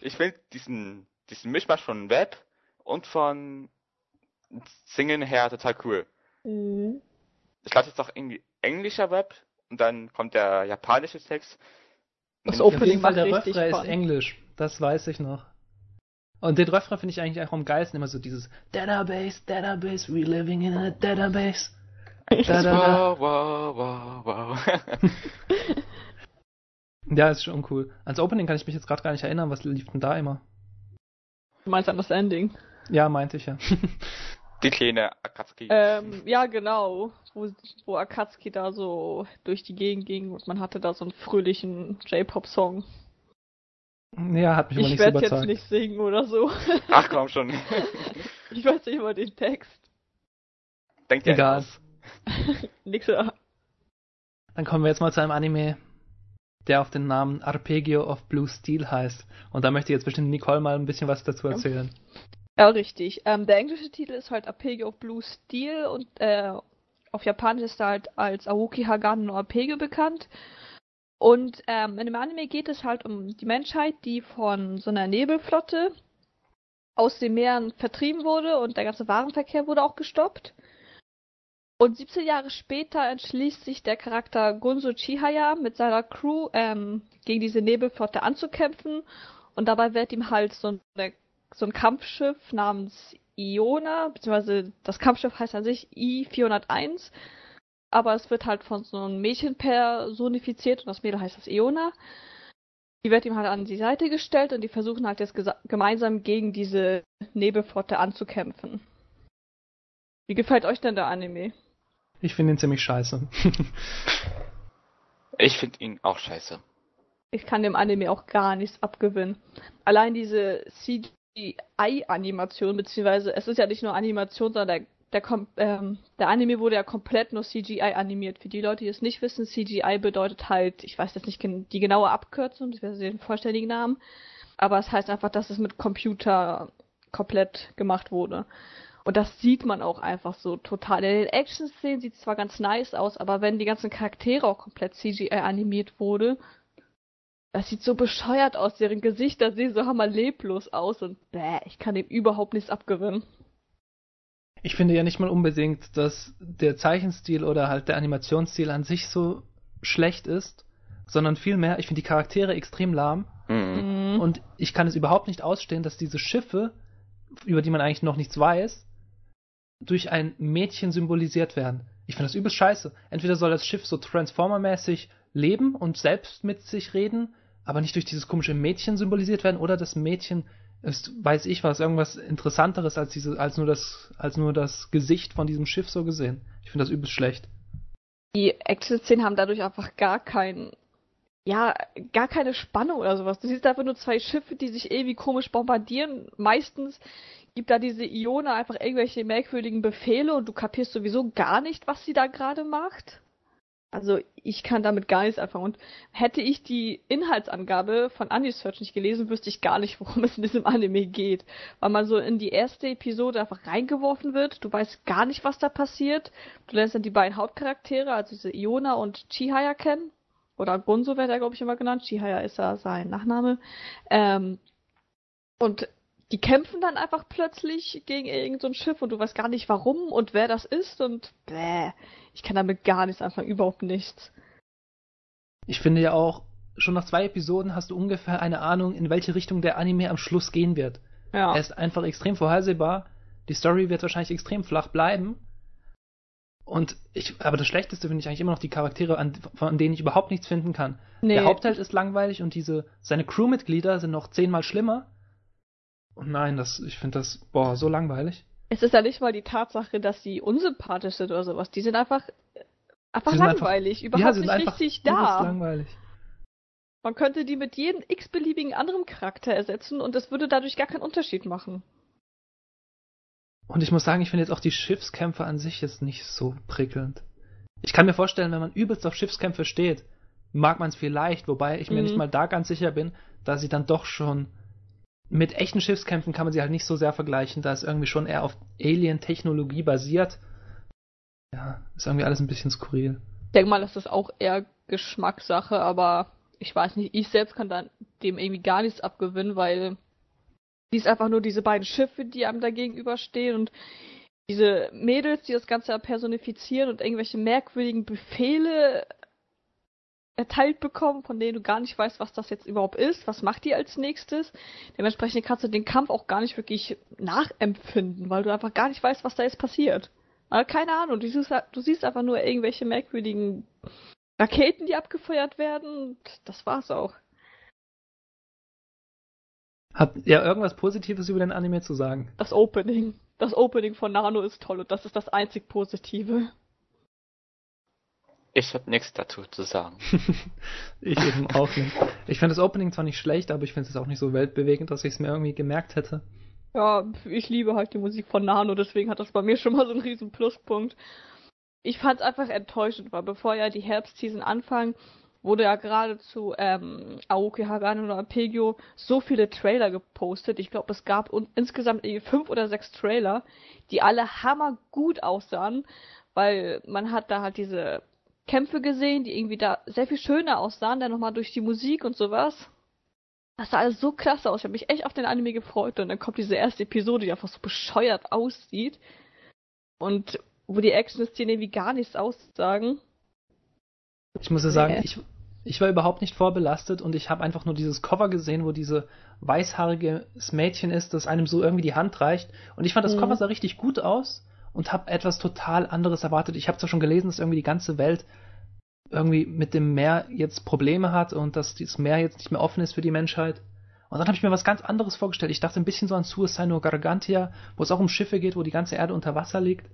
ich finde diesen, diesen Mischmasch von Web und von Singen her total cool. Mhm. Ich lasse jetzt doch irgendwie englischer Web und dann kommt der japanische Text. Das Opening macht der Refrain ist Englisch, das weiß ich noch. Und den Refrain finde ich eigentlich auch am geilsten, immer so dieses Database, Database, we living in a database. Da, da, da. Wow, wow, wow, wow. ja, ist schon cool. Als Opening kann ich mich jetzt gerade gar nicht erinnern, was lief denn da immer? Du meinst an das Ending? Ja, meinte ich ja. [laughs] Die kleine Akatsuki. Ähm, ja, genau. Wo, wo Akatsuki da so durch die Gegend ging und man hatte da so einen fröhlichen J-Pop-Song. Ja, hat mich aber nicht so überzeugt. Ich werde jetzt nicht singen oder so. [laughs] Ach komm schon. [laughs] ich weiß nicht mal den Text. Denkt ihr Egal. [laughs] Nix da. Dann kommen wir jetzt mal zu einem Anime, der auf den Namen Arpeggio of Blue Steel heißt. Und da möchte jetzt bestimmt Nicole mal ein bisschen was dazu erzählen. Ja, richtig. Ähm, der englische Titel ist halt Arpeggio of Blue Steel und äh, auf Japanisch ist er halt als Aoki Hagano no Arpeggio bekannt. Und ähm, in dem Anime geht es halt um die Menschheit, die von so einer Nebelflotte aus den Meeren vertrieben wurde und der ganze Warenverkehr wurde auch gestoppt. Und 17 Jahre später entschließt sich der Charakter Gunso Chihaya mit seiner Crew ähm, gegen diese Nebelflotte anzukämpfen. Und dabei wird ihm halt so, eine, so ein Kampfschiff namens Iona, beziehungsweise das Kampfschiff heißt an sich I-401, aber es wird halt von so einem Mädchen personifiziert und das Mädel heißt das Eona. Die wird ihm halt an die Seite gestellt und die versuchen halt jetzt gemeinsam gegen diese Nebelflotte anzukämpfen. Wie gefällt euch denn der Anime? Ich finde ihn ziemlich scheiße. [laughs] ich finde ihn auch scheiße. Ich kann dem Anime auch gar nichts abgewinnen. Allein diese CGI-Animation, beziehungsweise es ist ja nicht nur Animation, sondern der der, ähm, der Anime wurde ja komplett nur CGI animiert. Für die Leute, die es nicht wissen, CGI bedeutet halt, ich weiß jetzt nicht die genaue Abkürzung, das wäre den vollständigen Namen, aber es heißt einfach, dass es mit Computer komplett gemacht wurde. Und das sieht man auch einfach so total. In den Action-Szenen sieht es zwar ganz nice aus, aber wenn die ganzen Charaktere auch komplett CGI animiert wurde, das sieht so bescheuert aus. Deren Gesichter sehen so hammer leblos aus und bäh, ich kann dem überhaupt nichts abgewinnen. Ich finde ja nicht mal unbedingt, dass der Zeichenstil oder halt der Animationsstil an sich so schlecht ist, sondern vielmehr, ich finde die Charaktere extrem lahm. Mhm. und ich kann es überhaupt nicht ausstehen, dass diese Schiffe, über die man eigentlich noch nichts weiß, durch ein Mädchen symbolisiert werden. Ich finde das übelst scheiße. Entweder soll das Schiff so Transformer-mäßig leben und selbst mit sich reden, aber nicht durch dieses komische Mädchen symbolisiert werden, oder das Mädchen ist, weiß ich was, irgendwas Interessanteres als diese, als nur das, als nur das Gesicht von diesem Schiff so gesehen. Ich finde das übelst schlecht. Die Action-Szenen haben dadurch einfach gar keinen, ja, gar keine Spannung oder sowas. Du siehst einfach nur zwei Schiffe, die sich irgendwie komisch bombardieren. Meistens gibt da diese Ione einfach irgendwelche merkwürdigen Befehle und du kapierst sowieso gar nicht, was sie da gerade macht. Also ich kann damit gar nichts anfangen. Und hätte ich die Inhaltsangabe von Anisearch nicht gelesen, wüsste ich gar nicht, worum [laughs] es in diesem Anime geht. Weil man so in die erste Episode einfach reingeworfen wird. Du weißt gar nicht, was da passiert. Du lernst dann die beiden Hauptcharaktere, also diese Iona und Chihaya kennen. Oder Gonzo wird er, glaube ich, immer genannt. Chihaya ist ja sein Nachname. Ähm, und die kämpfen dann einfach plötzlich gegen irgendein so ein Schiff und du weißt gar nicht warum und wer das ist und bäh, ich kann damit gar nichts anfangen, überhaupt nichts. Ich finde ja auch, schon nach zwei Episoden hast du ungefähr eine Ahnung, in welche Richtung der Anime am Schluss gehen wird. Ja. Er ist einfach extrem vorhersehbar. Die Story wird wahrscheinlich extrem flach bleiben. Und ich, aber das Schlechteste finde ich eigentlich immer noch die Charaktere, an, von denen ich überhaupt nichts finden kann. nee. Der Hauptheld ist langweilig und diese, seine Crewmitglieder sind noch zehnmal schlimmer. Und nein, das, ich finde das, boah, so langweilig. es ist ja nicht mal die Tatsache, dass sie unsympathisch sind oder sowas. Die sind einfach, einfach sind einfach- langweilig, überhaupt ja, nicht einfach richtig da. langweilig. Man könnte die mit jedem x-beliebigen anderen Charakter ersetzen und es würde dadurch gar keinen Unterschied machen. Und ich muss sagen, ich finde jetzt auch die Schiffskämpfe an sich jetzt nicht so prickelnd. Ich kann mir vorstellen, wenn man übelst auf Schiffskämpfe steht, mag man es vielleicht, wobei ich mir Mhm. nicht mal da ganz sicher bin, da sie dann doch schon mit echten Schiffskämpfen kann man sie halt nicht so sehr vergleichen, da es irgendwie schon eher auf Alien-Technologie basiert. Ja, ist irgendwie alles ein bisschen skurril. Ich denke mal, das ist auch eher Geschmackssache, aber ich weiß nicht, ich selbst kann dann dem irgendwie gar nichts abgewinnen, weil siehst einfach nur diese beiden Schiffe, die einem da gegenüberstehen und diese Mädels, die das Ganze personifizieren und irgendwelche merkwürdigen Befehle erteilt bekommen, von denen du gar nicht weißt, was das jetzt überhaupt ist, was macht die als nächstes. Dementsprechend kannst du den Kampf auch gar nicht wirklich nachempfinden, weil du einfach gar nicht weißt, was da jetzt passiert. Aber keine Ahnung, du siehst, du siehst einfach nur irgendwelche merkwürdigen Raketen, die abgefeuert werden und das war's auch. Habt ihr irgendwas Positives über den Anime zu sagen? Das Opening. Das Opening von Nano ist toll und das ist das einzig Positive. Ich habe nichts dazu zu sagen. [laughs] ich eben auch nicht. Ich finde das Opening zwar nicht schlecht, aber ich finde es auch nicht so weltbewegend, dass ich es mir irgendwie gemerkt hätte. Ja, ich liebe halt die Musik von Nano, deswegen hat das bei mir schon mal so einen riesen Pluspunkt. Ich fand es einfach enttäuschend, weil bevor ja die Herbstseason anfangen, wurde ja gerade zu ähm, Aoki Hagane oder Arpeggio so viele Trailer gepostet. Ich glaube, es gab insgesamt fünf oder sechs Trailer, die alle hammergut aussahen, weil man hat da halt diese Kämpfe gesehen, die irgendwie da sehr viel schöner aussahen, dann nochmal durch die Musik und sowas. Das sah alles so klasse aus. Ich habe mich echt auf den Anime gefreut und dann kommt diese erste Episode, die einfach so bescheuert aussieht und wo die Action-Szenen irgendwie gar nichts aussagen. Ich muss ja sagen, Nee. ich, ich war überhaupt nicht vorbelastet und ich habe einfach nur dieses Cover gesehen, wo diese weißhaariges Mädchen ist, das einem so irgendwie die Hand reicht. Und ich fand, das Mhm. Cover sah richtig gut aus und habe etwas total anderes erwartet. Ich habe zwar schon gelesen, dass irgendwie die ganze Welt irgendwie mit dem Meer jetzt Probleme hat und dass das Meer jetzt nicht mehr offen ist für die Menschheit. Und dann habe ich mir was ganz anderes vorgestellt. Ich dachte ein bisschen so an Suicide no Gargantia, wo es auch um Schiffe geht, wo die ganze Erde unter Wasser liegt.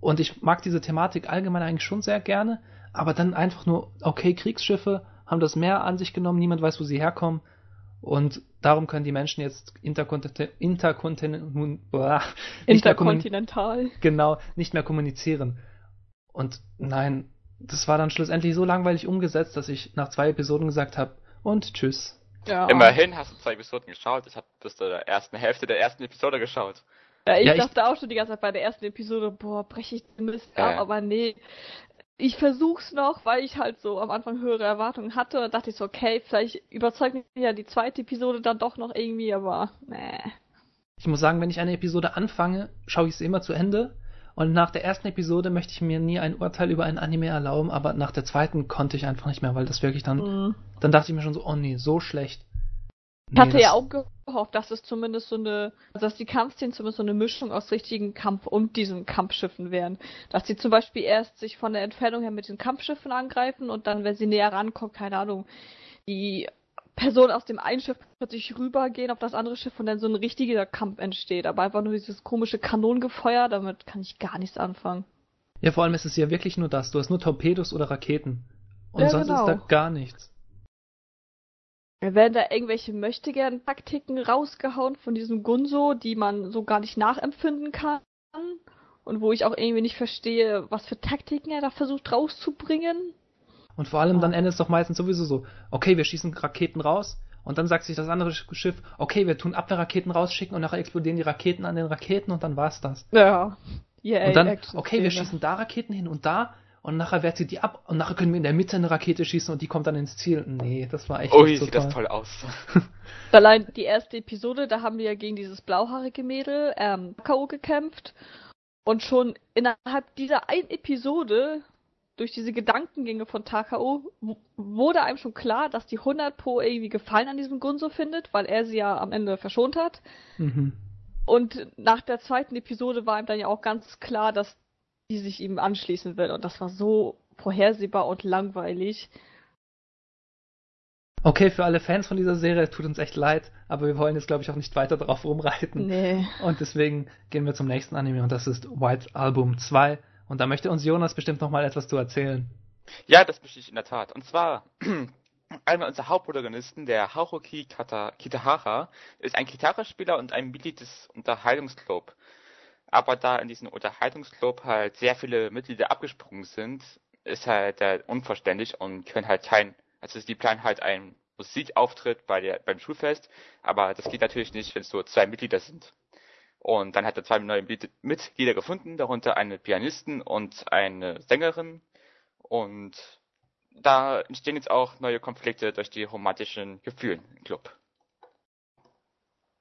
Und ich mag diese Thematik allgemein eigentlich schon sehr gerne, aber dann einfach nur, okay, Kriegsschiffe haben das Meer an sich genommen, niemand weiß, wo sie herkommen. Und darum können die Menschen jetzt interkontinental, interkontinental, nicht genau, nicht mehr kommunizieren. Und nein, das war dann schlussendlich so langweilig umgesetzt, dass ich nach zwei Episoden gesagt habe, und tschüss. Ja. Immerhin hast du zwei Episoden geschaut. Ich habe bis zur ersten Hälfte der ersten Episode geschaut. Ja, ich Ja, ich- dachte auch schon die ganze Zeit bei der ersten Episode, boah, breche ich den Mist Ja, ab, ja. aber nee. Ich versuch's noch, weil ich halt so am Anfang höhere Erwartungen hatte und dachte ich so, okay, vielleicht überzeugt mich ja die zweite Episode dann doch noch irgendwie, aber nee. ich muss sagen, wenn ich eine Episode anfange, schaue ich sie immer zu Ende. Und nach der ersten Episode möchte ich mir nie ein Urteil über ein Anime erlauben, aber nach der zweiten konnte ich einfach nicht mehr, weil das wirklich dann, mhm. dann dachte ich mir schon so, oh nee, so schlecht. Ich hatte ja auch gehofft, dass es zumindest so eine, also dass die Kampfszenen zumindest so eine Mischung aus richtigen Kampf und diesen Kampfschiffen wären. Dass sie zum Beispiel erst sich von der Entfernung her mit den Kampfschiffen angreifen und dann, wenn sie näher rankommen, keine Ahnung, die Personen aus dem einen Schiff plötzlich rübergehen auf das andere Schiff und dann so ein richtiger Kampf entsteht. Aber einfach nur dieses komische Kanonengefeuer, damit kann ich gar nichts anfangen. Ja, vor allem ist es ja wirklich nur das. Du hast nur Torpedos oder Raketen. Und ja, sonst genau. ist da gar nichts. Werden da irgendwelche möchtegern Taktiken rausgehauen von diesem Gunso, die man so gar nicht nachempfinden kann? Und wo ich auch irgendwie nicht verstehe, was für Taktiken er da versucht rauszubringen? Und vor allem dann endet es doch meistens sowieso so, okay, wir schießen Raketen raus und dann sagt sich das andere Schiff, okay, wir tun Abwehrraketen rausschicken und nachher explodieren die Raketen an den Raketen und dann war's das. Ja. Yeah, und dann, okay, wir schießen da Raketen hin und da und nachher wehrt sie die ab und nachher können wir in der Mitte eine Rakete schießen und die kommt dann ins Ziel. Nee, das war echt Ui, sieht das toll aus. [laughs] Allein die erste Episode, da haben wir ja gegen dieses blauhaarige Mädel ähm, K.O. gekämpft und schon innerhalb dieser einen Episode durch diese Gedankengänge von Takao wurde einem schon klar, dass die 100 Pro irgendwie Gefallen an diesem Gunso findet, weil er sie ja am Ende verschont hat. Mhm. Und nach der zweiten Episode war ihm dann ja auch ganz klar, dass die sich ihm anschließen will. Und das war so vorhersehbar und langweilig. Okay, für alle Fans von dieser Serie, tut uns echt leid, aber wir wollen jetzt, glaube ich, auch nicht weiter drauf rumreiten. Nee. Und deswegen gehen wir zum nächsten Anime und das ist White Album 2. Und da möchte uns Jonas bestimmt noch mal etwas zu erzählen. Ja, das möchte ich in der Tat. Und zwar, [clears throat] einmal unser Hauptprotagonisten, der Haruki Kata Kitahara, ist ein Gitarrespieler und ein Mitglied des Unterhaltungsclub. Aber da in diesem Unterhaltungsclub halt sehr viele Mitglieder abgesprungen sind, ist halt äh, unverständlich und können halt kein, also die planen halt einen Musikauftritt bei der, beim Schulfest, aber das geht natürlich nicht, wenn es nur zwei Mitglieder sind. Und dann hat er zwei neue Mitglieder gefunden, darunter eine Pianistin und eine Sängerin. Und da entstehen jetzt auch neue Konflikte durch die romantischen Gefühle im Club.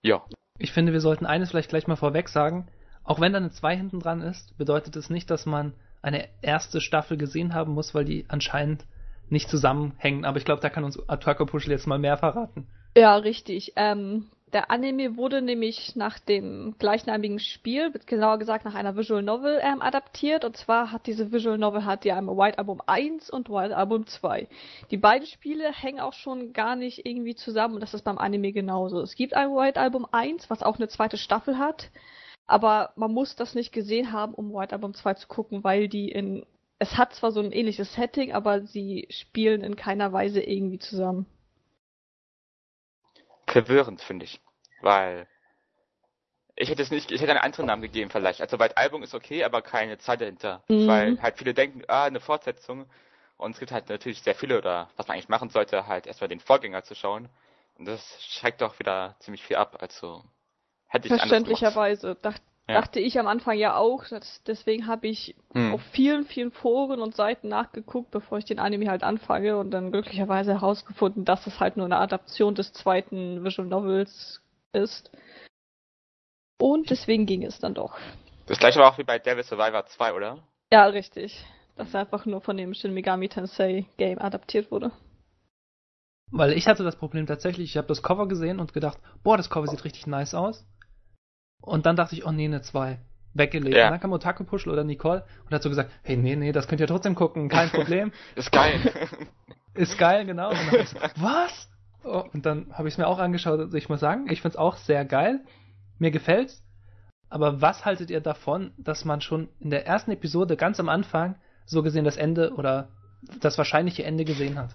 Ja. Ich finde, wir sollten eines vielleicht gleich mal vorweg sagen. Auch wenn da eine 2 hinten dran ist, bedeutet es nicht, dass man eine erste Staffel gesehen haben muss, weil die anscheinend nicht zusammenhängen. Aber ich glaube, da kann uns Atako Puschel jetzt mal mehr verraten. Ja, richtig. Ähm, der Anime wurde nämlich nach dem gleichnamigen Spiel, genauer gesagt nach einer Visual Novel ähm, adaptiert. Und zwar hat diese Visual Novel hat ja einmal White Album 1 und White Album 2. Die beiden Spiele hängen auch schon gar nicht irgendwie zusammen und das ist beim Anime genauso. Es gibt ein White Album 1, was auch eine zweite Staffel hat. Aber man muss das nicht gesehen haben, um White Album 2 zu gucken, weil die in es hat zwar so ein ähnliches Setting, aber sie spielen in keiner Weise irgendwie zusammen verwirrend, finde ich. Weil ich hätte es nicht, ich hätte einen anderen Namen gegeben vielleicht. Also White Album ist okay, aber keine Zeit dahinter. Mhm. Weil halt viele denken, ah, eine Fortsetzung. Und es gibt halt natürlich sehr viele, oder was man eigentlich machen sollte, halt erstmal den Vorgänger zu schauen. Und das schreckt doch wieder ziemlich viel ab. Also hätte ich Verständlicherweise. Dacht, ja. Dachte ich am Anfang ja auch. Das, deswegen habe ich hm. auf vielen, vielen Foren und Seiten nachgeguckt, bevor ich den Anime halt anfange und dann glücklicherweise herausgefunden, dass es halt nur eine Adaption des zweiten Visual Novels ist. Und deswegen ging es dann doch. Das gleiche war auch wie bei Devil Survivor 2, oder? Ja, richtig. Das einfach nur von dem Shin Megami Tensei Game adaptiert wurde. Weil ich hatte das Problem tatsächlich, ich habe das Cover gesehen und gedacht, boah, das Cover sieht richtig nice aus. Und dann dachte ich, oh nee, eine 2. Weggelegt. Ja. Und dann kam Otaku Puschel oder Nicole und hat so gesagt, hey, nee, nee, das könnt ihr trotzdem gucken, kein [laughs] Problem. ist geil. [laughs] ist geil, genau. Und dann so, [laughs] was? Oh, und dann habe ich es mir auch angeschaut und ich muss sagen, ich finde es auch sehr geil. Mir gefällt's. Aber was haltet ihr davon, dass man schon in der ersten Episode ganz am Anfang so gesehen das Ende oder das wahrscheinliche Ende gesehen hat?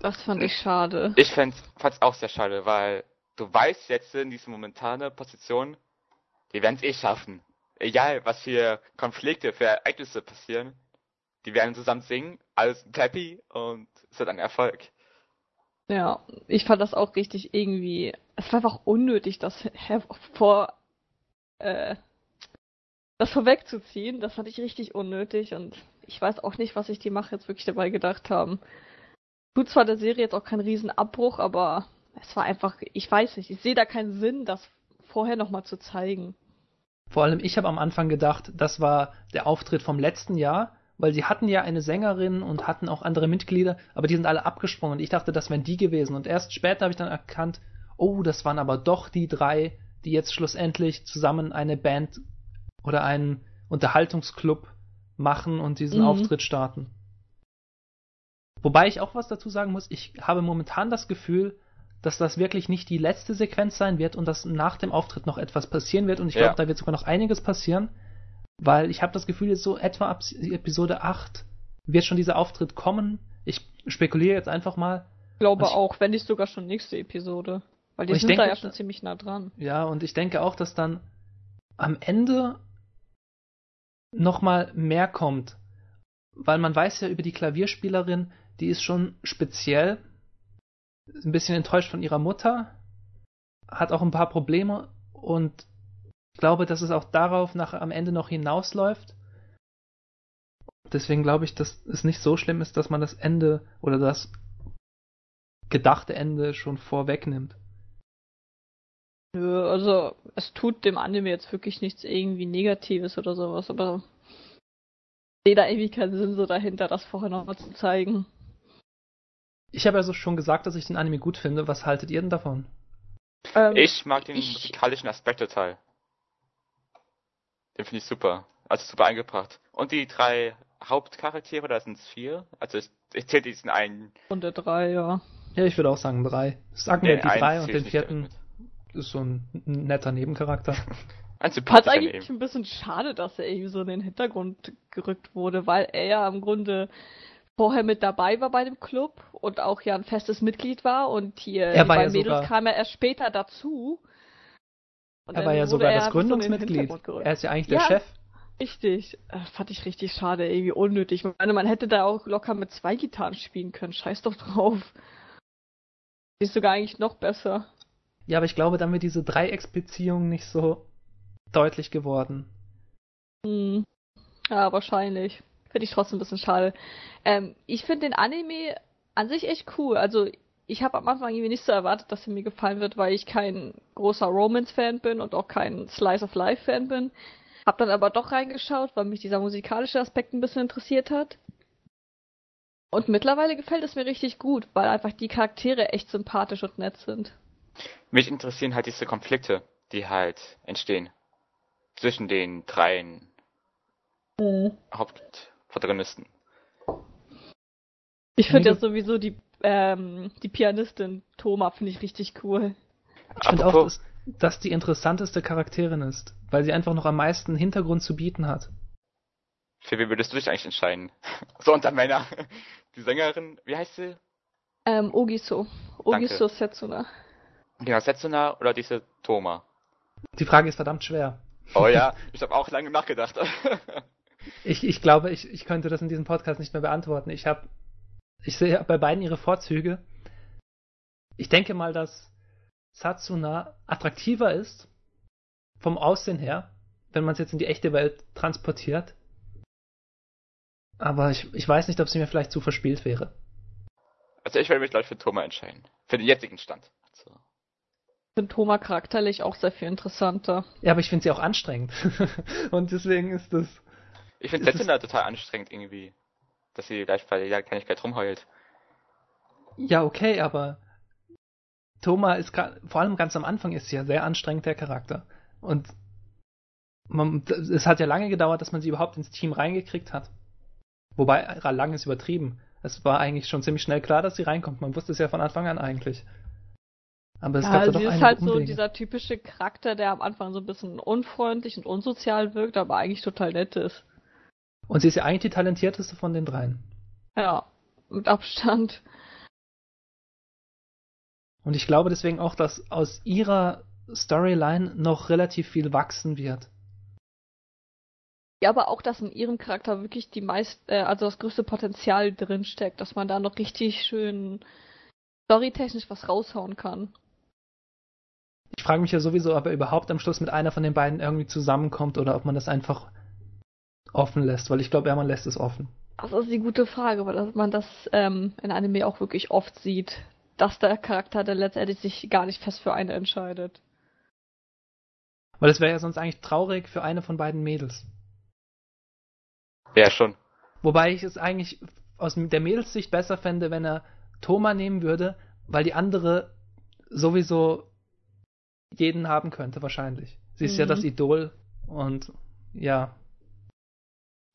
Das fand ich schade. Ich fand's, fand's auch sehr schade, weil du weißt jetzt in dieser momentanen Position, die werden es eh schaffen. Egal, was für Konflikte, für Ereignisse passieren, die werden zusammen singen, alles happy und es wird ein Erfolg. Ja, ich fand das auch richtig irgendwie. Es war einfach unnötig, das vor äh, das vorwegzuziehen. Das fand ich richtig unnötig und ich weiß auch nicht, was sich die Macher jetzt wirklich dabei gedacht haben. Tut zwar der Serie jetzt auch keinen riesen Abbruch, aber es war einfach, ich weiß nicht, ich sehe da keinen Sinn, das vorher nochmal zu zeigen. Vor allem, ich habe am Anfang gedacht, das war der Auftritt vom letzten Jahr, weil sie hatten ja eine Sängerin und hatten auch andere Mitglieder, aber die sind alle abgesprungen. Ich dachte, das wären die gewesen. Und erst später habe ich dann erkannt, oh, das waren aber doch die drei, die jetzt schlussendlich zusammen eine Band oder einen Unterhaltungsclub machen und diesen mhm. Auftritt starten. Wobei ich auch was dazu sagen muss, ich habe momentan das Gefühl, dass das wirklich nicht die letzte Sequenz sein wird und dass nach dem Auftritt noch etwas passieren wird und ich ja. glaube, da wird sogar noch einiges passieren, weil ich habe das Gefühl, jetzt so etwa ab Episode 8 wird schon dieser Auftritt kommen. Ich spekuliere jetzt einfach mal. Ich glaube ich, auch, wenn nicht sogar schon nächste Episode. Weil die sind denke, da ja schon ziemlich nah dran. Ja, und ich denke auch, dass dann am Ende nochmal mehr kommt. Weil man weiß ja über die Klavierspielerin, die ist schon speziell, ein bisschen enttäuscht von ihrer Mutter, hat auch ein paar Probleme und ich glaube, dass es auch darauf nach am Ende noch hinausläuft. Deswegen glaube ich, dass es nicht so schlimm ist, dass man das Ende oder das gedachte Ende schon vorwegnimmt. Nö, also es tut dem Anime jetzt wirklich nichts irgendwie Negatives oder sowas, aber ich sehe da irgendwie keinen Sinn so dahinter, das vorher noch mal zu zeigen. Ich habe also schon gesagt, dass ich den Anime gut finde. Was haltet ihr denn davon? Ähm, ich mag den ich... musikalischen Aspekt total. Den finde ich super. Also super eingebracht. Und die drei Hauptcharaktere, da sind es vier. Also ich, ich zähle diesen einen. Und der drei, ja. Ja, ich würde auch sagen drei. Sag mir die drei und den vierten ist so ein netter Nebencharakter. [laughs] Ein Hat eigentlich ein bisschen schade, dass er irgendwie so in den Hintergrund gerückt wurde, weil er ja im Grunde vorher mit dabei war bei dem Club und auch ja ein festes Mitglied war und hier er war bei ja Mädels sogar, kam er erst später dazu. Und er war ja sogar das Gründungsmitglied. Er ist ja eigentlich der ja, Chef. Richtig. Das äh, fand ich richtig schade, irgendwie unnötig. Ich meine, man hätte da auch locker mit zwei Gitarren spielen können. Scheiß doch drauf. Ist sogar eigentlich noch besser. Ja, aber ich glaube, dann wird diese Dreiecksbeziehung nicht so deutlich geworden. Hm. Ja, wahrscheinlich. Finde ich trotzdem ein bisschen schade. Ähm, ich finde den Anime an sich echt cool. Also ich habe am Anfang irgendwie nicht so erwartet, dass er mir gefallen wird, weil ich kein großer Romance-Fan bin und auch kein Slice-of-Life-Fan bin. Hab dann aber doch reingeschaut, weil mich dieser musikalische Aspekt ein bisschen interessiert hat. Und mittlerweile gefällt es mir richtig gut, weil einfach die Charaktere echt sympathisch und nett sind. Mich interessieren halt diese Konflikte, die halt entstehen. Zwischen den dreien mhm. Haupt Protagonisten. Ich finde ja sowieso die, ähm, die Pianistin Thoma finde ich richtig cool. Ich finde auch, dass, dass die interessanteste Charakterin ist, weil sie einfach noch am meisten Hintergrund zu bieten hat. Für wen würdest du dich eigentlich entscheiden? [laughs] So unter Männer. Die Sängerin, wie heißt sie? Ähm, Ogiso. Ogiso Danke. Setsuna. Genau, Setsuna oder diese Thoma? Die Frage ist verdammt schwer. Oh ja, [laughs] ich habe auch lange nachgedacht. [laughs] Ich, ich glaube, ich, ich könnte das in diesem Podcast nicht mehr beantworten. Ich habe, ich sehe bei beiden ihre Vorzüge. Ich denke mal, dass Satsuna attraktiver ist, vom Aussehen her, wenn man es jetzt in die echte Welt transportiert. Aber ich, ich weiß nicht, ob sie mir vielleicht zu verspielt wäre. Also ich werde mich gleich für Thomas entscheiden. Für den jetzigen Stand. Also. Ich finde Thomas charakterlich auch sehr viel interessanter. Ja, aber ich finde sie auch anstrengend. [laughs] Und deswegen ist das. Ich finde Sentinel total anstrengend irgendwie. Dass sie gleich bei jeder Kleinigkeit rumheult. Ja, okay, aber Thomas ist vor allem ganz am Anfang ist sie ja sehr anstrengend der Charakter. Und man, es hat ja lange gedauert, dass man sie überhaupt ins Team reingekriegt hat. Wobei, lang ist übertrieben. Es war eigentlich schon ziemlich schnell klar, dass sie reinkommt. Man wusste es ja von Anfang an eigentlich. Aber es ja, gab da doch sie ist halt Umwege. so dieser typische Charakter, der am Anfang so ein bisschen unfreundlich und unsozial wirkt, aber eigentlich total nett ist. Und sie ist ja eigentlich die talentierteste von den dreien. Ja, mit Abstand. Und ich glaube deswegen auch, dass aus ihrer Storyline noch relativ viel wachsen wird. Ja, aber auch, dass in ihrem Charakter wirklich die meist, äh, also das größte Potenzial drinsteckt, dass man da noch richtig schön storytechnisch was raushauen kann. Ich frage mich ja sowieso, ob er überhaupt am Schluss mit einer von den beiden irgendwie zusammenkommt oder ob man das einfach offen lässt, weil ich glaube, ja, man lässt es offen. Das ist die gute Frage, weil man das ähm, in Anime auch wirklich oft sieht, dass der Charakter dann letztendlich sich gar nicht fest für eine entscheidet. Weil es wäre ja sonst eigentlich traurig für eine von beiden Mädels. Ja, schon. Wobei ich es eigentlich aus der Mädelssicht besser fände, wenn er Thoma nehmen würde, weil die andere sowieso jeden haben könnte, wahrscheinlich. Sie ist mhm. ja das Idol und ja.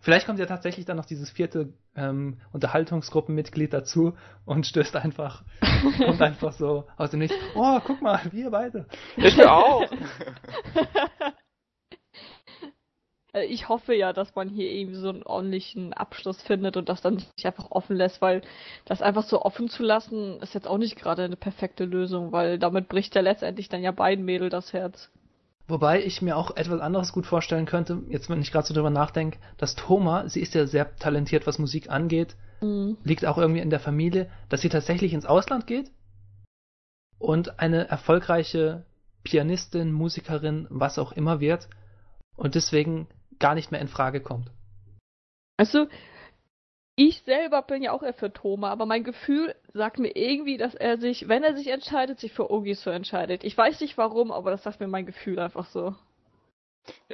Vielleicht kommt ja tatsächlich dann noch dieses vierte ähm, Unterhaltungsgruppenmitglied dazu und stößt einfach, [laughs] kommt einfach so aus dem Nichts. Oh, guck mal, wir beide. Ich auch. [laughs] Äh, ich hoffe ja, dass man hier irgendwie so einen ordentlichen Abschluss findet und das dann nicht einfach offen lässt, weil das einfach so offen zu lassen, ist jetzt auch nicht gerade eine perfekte Lösung, weil damit bricht ja letztendlich dann ja beiden Mädel das Herz. Wobei ich mir auch etwas anderes gut vorstellen könnte, jetzt wenn ich gerade so drüber nachdenke, dass Thoma, sie ist ja sehr talentiert, was Musik angeht, mhm. liegt auch irgendwie in der Familie, dass sie tatsächlich ins Ausland geht und eine erfolgreiche Pianistin, Musikerin, was auch immer wird und deswegen gar nicht mehr in Frage kommt. Also, ich selber bin ja auch eher für Thoma, aber mein Gefühl sagt mir irgendwie, dass er sich, wenn er sich entscheidet, sich für Ogis so entscheidet. Ich weiß nicht warum, aber das sagt mir mein Gefühl einfach so.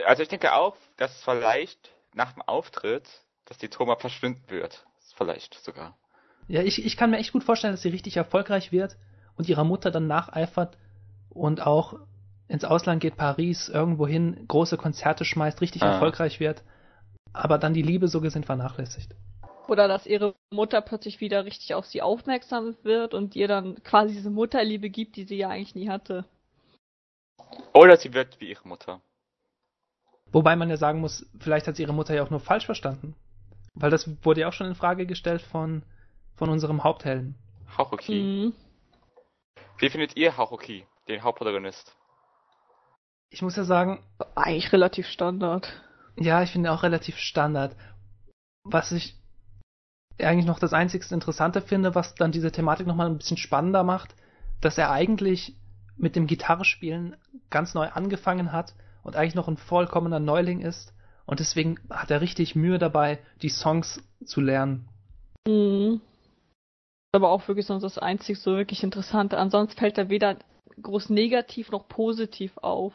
Also ich denke auch, dass vielleicht nach dem Auftritt, dass die Thoma verschwinden wird. Vielleicht sogar. Ja, ich, ich kann mir echt gut vorstellen, dass sie richtig erfolgreich wird und ihrer Mutter dann nacheifert und auch ins Ausland geht, Paris, irgendwo hin, große Konzerte schmeißt, richtig ah. erfolgreich wird, aber dann die Liebe so gesehen vernachlässigt. Oder dass ihre Mutter plötzlich wieder richtig auf sie aufmerksam wird und ihr dann quasi diese Mutterliebe gibt, die sie ja eigentlich nie hatte. Oder sie wird wie ihre Mutter. Wobei man ja sagen muss, vielleicht hat sie ihre Mutter ja auch nur falsch verstanden. Weil das wurde ja auch schon in Frage gestellt von, von unserem Haupthelden. Haruki. Mhm. Wie findet ihr Haruki, den Hauptprotagonist? ich muss ja sagen. Eigentlich relativ Standard. Ja, ich finde auch relativ Standard. Was ich eigentlich noch das einzigste Interessante finde, was dann diese Thematik nochmal ein bisschen spannender macht, dass er eigentlich mit dem Gitarrespielen ganz neu angefangen hat und eigentlich noch ein vollkommener Neuling ist. Und deswegen hat er richtig Mühe dabei, die Songs zu lernen. Mhm. Aber auch wirklich sonst das einzig so wirklich Interessante. Ansonsten fällt er weder groß negativ noch positiv auf.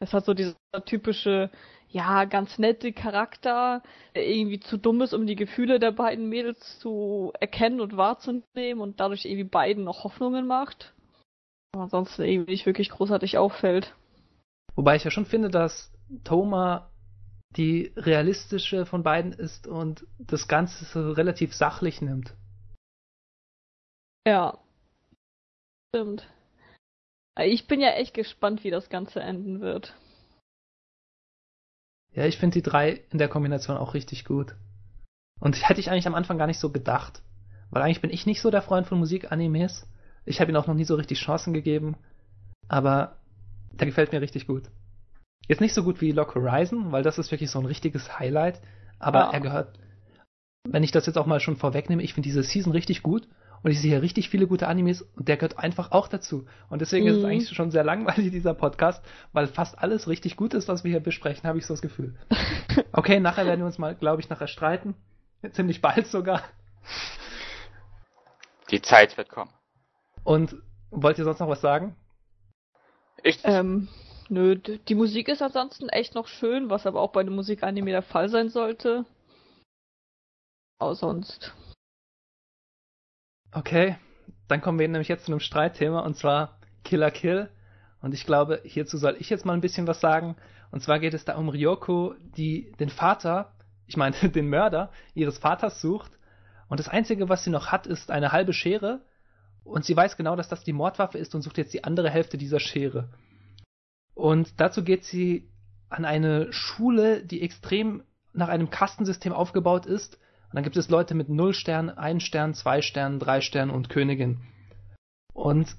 Es hat so dieser typische, ja, ganz nette Charakter, der irgendwie zu dumm ist, um die Gefühle der beiden Mädels zu erkennen und wahrzunehmen und dadurch irgendwie beiden noch Hoffnungen macht. Aber ansonsten irgendwie nicht wirklich großartig auffällt. Wobei ich ja schon finde, dass Thoma die realistische von beiden ist und das Ganze so relativ sachlich nimmt. Ja. Stimmt. Ich bin ja echt gespannt, wie das Ganze enden wird. Ja, ich finde die drei in der Kombination auch richtig gut. Und hätte ich eigentlich am Anfang gar nicht so gedacht. Weil eigentlich bin ich nicht so der Freund von Musik-Animes. Ich habe ihnen auch noch nie so richtig Chancen gegeben. Aber der gefällt mir richtig gut. Jetzt nicht so gut wie Lock Horizon, weil das ist wirklich so ein richtiges Highlight. Aber ah. er gehört, wenn ich das jetzt auch mal schon vorwegnehme, ich finde diese Season richtig gut und ich sehe hier richtig viele gute Animes und der gehört einfach auch dazu. Und deswegen mhm. ist es mhm. eigentlich schon sehr langweilig, [laughs] dieser Podcast, weil fast alles richtig gut ist, was wir hier besprechen, habe ich so das Gefühl. [laughs] Okay, nachher werden wir uns mal, glaube ich, nachher streiten. Ziemlich bald sogar. Die Zeit wird kommen. Und wollt ihr sonst noch was sagen? Ich. Ähm, nö, die Musik ist ansonsten echt noch schön, was aber auch bei einem Musikanime der Fall sein sollte. Aber sonst Okay, dann kommen wir nämlich jetzt zu einem Streitthema und zwar Killer Kill. Und ich glaube, hierzu soll ich jetzt mal ein bisschen was sagen. Und zwar geht es da um Ryoko, die den Vater, ich meine [laughs] den Mörder ihres Vaters sucht. Und das Einzige, was sie noch hat, ist eine halbe Schere. Und sie weiß genau, dass das die Mordwaffe ist und sucht jetzt die andere Hälfte dieser Schere. Und dazu geht sie an eine Schule, die extrem nach einem Kastensystem aufgebaut ist und dann gibt es Leute mit 0 Sternen, 1 Stern, 2 Sternen, 3 Sternen und Königin. Und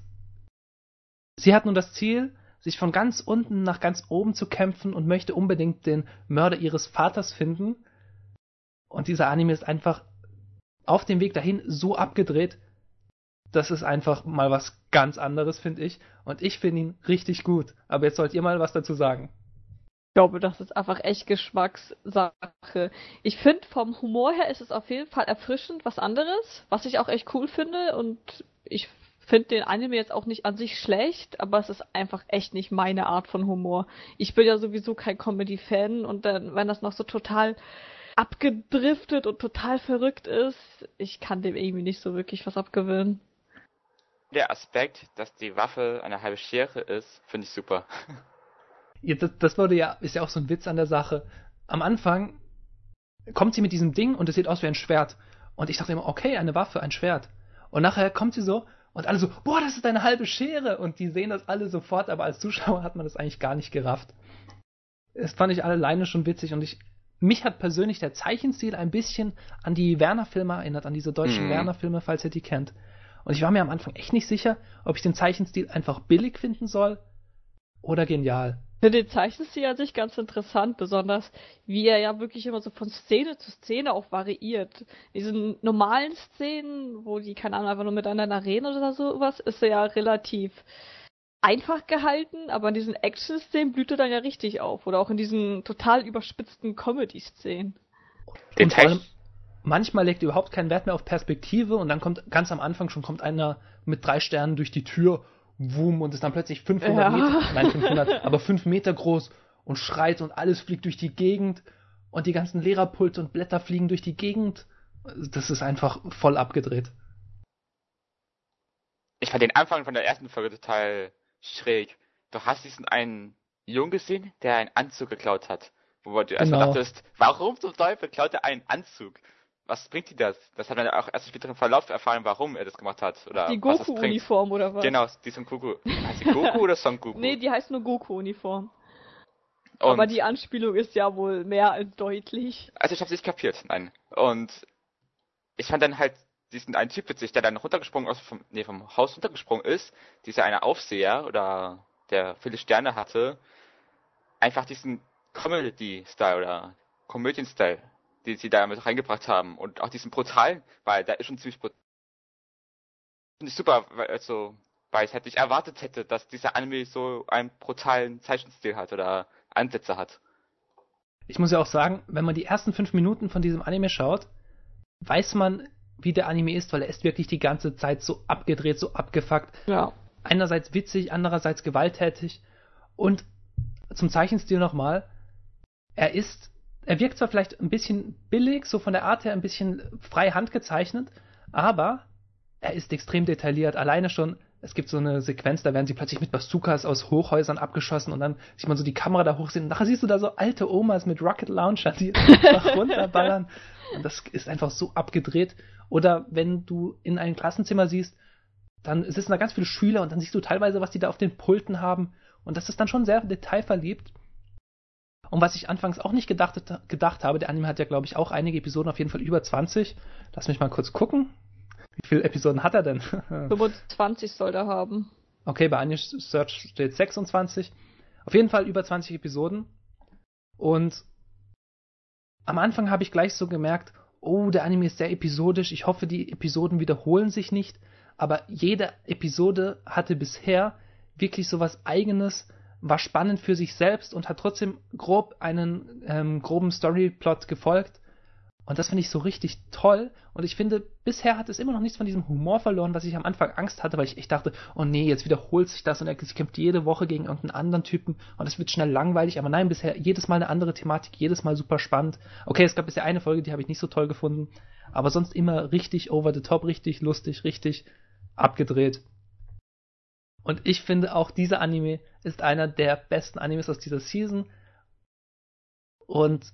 sie hat nun das Ziel, sich von ganz unten nach ganz oben zu kämpfen und möchte unbedingt den Mörder ihres Vaters finden. Und dieser Anime ist einfach auf dem Weg dahin so abgedreht, das ist einfach mal was ganz anderes, finde ich. Und ich finde ihn richtig gut. Aber jetzt sollt ihr mal was dazu sagen. Ich glaube, das ist einfach echt Geschmackssache. Ich finde, vom Humor her ist es auf jeden Fall erfrischend was anderes, was ich auch echt cool finde. Und ich finde den Anime jetzt auch nicht an sich schlecht, aber es ist einfach echt nicht meine Art von Humor. Ich bin ja sowieso kein Comedy-Fan und dann, wenn das noch so total abgedriftet und total verrückt ist, ich kann dem irgendwie nicht so wirklich was abgewöhnen. Der Aspekt, dass die Waffe eine halbe Schere ist, finde ich super. [laughs] Das, das wurde ja, ist ja auch so ein Witz an der Sache. Am Anfang kommt sie mit diesem Ding und es sieht aus wie ein Schwert. Und ich dachte immer, okay, eine Waffe, ein Schwert. Und nachher kommt sie so und alle so, boah, das ist eine halbe Schere. Und die sehen das alle sofort, aber als Zuschauer hat man das eigentlich gar nicht gerafft. Das fand ich alleine schon witzig und ich, mich hat persönlich der Zeichenstil ein bisschen an die Werner-Filme erinnert, an diese deutschen Mhm. Werner-Filme, falls ihr die kennt. Und ich war mir am Anfang echt nicht sicher, ob ich den Zeichenstil einfach billig finden soll oder genial. Finde den Zeichenstil an sich ganz interessant, besonders wie er ja wirklich immer so von Szene zu Szene auch variiert. Diesen normalen Szenen, wo die, keine Ahnung, einfach nur miteinander reden oder sowas, ist er ja relativ einfach gehalten, aber in diesen Action-Szenen blüht er dann ja richtig auf. Oder auch in diesen total überspitzten Comedy-Szenen. Und vor allem, manchmal legt er überhaupt keinen Wert mehr auf Perspektive und dann kommt ganz am Anfang schon kommt einer mit drei Sternen durch die Tür, wum, und ist dann plötzlich 500 Ja. Meter, nein [laughs] 500, aber 5 Meter groß und schreit und alles fliegt durch die Gegend und die ganzen Lehrerpulte und Blätter fliegen durch die Gegend. Das ist einfach voll abgedreht. Ich fand den Anfang von der ersten Folge total schräg. Du hast diesen einen Jungen gesehen, der einen Anzug geklaut hat. Wo du erstmal Genau. dachtest, warum zum Teufel klaut er einen Anzug? Was bringt dir das? Das hat man ja auch erst im späteren Verlauf erfahren, warum er das gemacht hat. Oder Die. Goku-Uniform oder was? Genau, die Son Goku. Heißt die Goku [laughs] oder Son Goku? Nee, die heißt nur Goku-Uniform. Aber die Anspielung ist ja wohl mehr als deutlich. Also ich hab's nicht kapiert, nein. Und ich fand dann halt diesen einen Typ witzig, der dann runtergesprungen ist, vom, nee, vom Haus runtergesprungen ist, dieser eine Aufseher oder der viele Sterne hatte, einfach diesen Comedy-Style oder Komödien-Style, den sie da mit reingebracht haben und auch diesen brutalen, weil der ist schon ziemlich brutal. Finde ich super, weil, also, weil ich halt nicht erwartet hätte, dass dieser Anime so einen brutalen Zeichenstil hat oder Ansätze hat. Ich muss ja auch sagen, wenn man die ersten fünf Minuten von diesem Anime schaut, weiß man, wie der Anime ist, weil er ist wirklich die ganze Zeit so abgedreht, so abgefuckt. Ja. Einerseits witzig, andererseits gewalttätig. Und zum Zeichenstil nochmal, er ist, er wirkt zwar vielleicht ein bisschen billig, so von der Art her ein bisschen frei handgezeichnet, aber er ist extrem detailliert. Alleine schon, es gibt so eine Sequenz, da werden sie plötzlich mit Bazookas aus Hochhäusern abgeschossen und dann sieht man so die Kamera da hochsehen. Nachher siehst du da so alte Omas mit Rocket Launcher, die [laughs] einfach runterballern. Und das ist einfach so abgedreht. Oder wenn du in ein Klassenzimmer siehst, dann sitzen da ganz viele Schüler und dann siehst du teilweise, was die da auf den Pulten haben. Und das ist dann schon sehr detailverliebt. Und was ich anfangs auch nicht gedacht, gedacht habe, der Anime hat ja, glaube ich, auch einige Episoden, auf jeden Fall über 20. Lass mich mal kurz gucken. Wie viele Episoden hat er denn? [laughs] 25 soll er haben. Okay, bei Anja Search steht 26. Auf jeden Fall über 20 Episoden. Und am Anfang habe ich gleich so gemerkt, oh, der Anime ist sehr episodisch. Ich hoffe, die Episoden wiederholen sich nicht. Aber jede Episode hatte bisher wirklich so was Eigenes, war spannend für sich selbst und hat trotzdem grob einen ähm, groben Storyplot gefolgt. Und das finde ich so richtig toll. Und ich finde, bisher hat es immer noch nichts von diesem Humor verloren, was ich am Anfang Angst hatte, weil ich echt dachte, oh nee, jetzt wiederholt sich das und er kämpft jede Woche gegen irgendeinen anderen Typen und es wird schnell langweilig. Aber nein, bisher jedes Mal eine andere Thematik, jedes Mal super spannend. Okay, es gab bisher eine Folge, die habe ich nicht so toll gefunden. Aber sonst immer richtig over the top, richtig lustig, richtig abgedreht. Und ich finde auch dieser Anime ist einer der besten Animes aus dieser Season. Und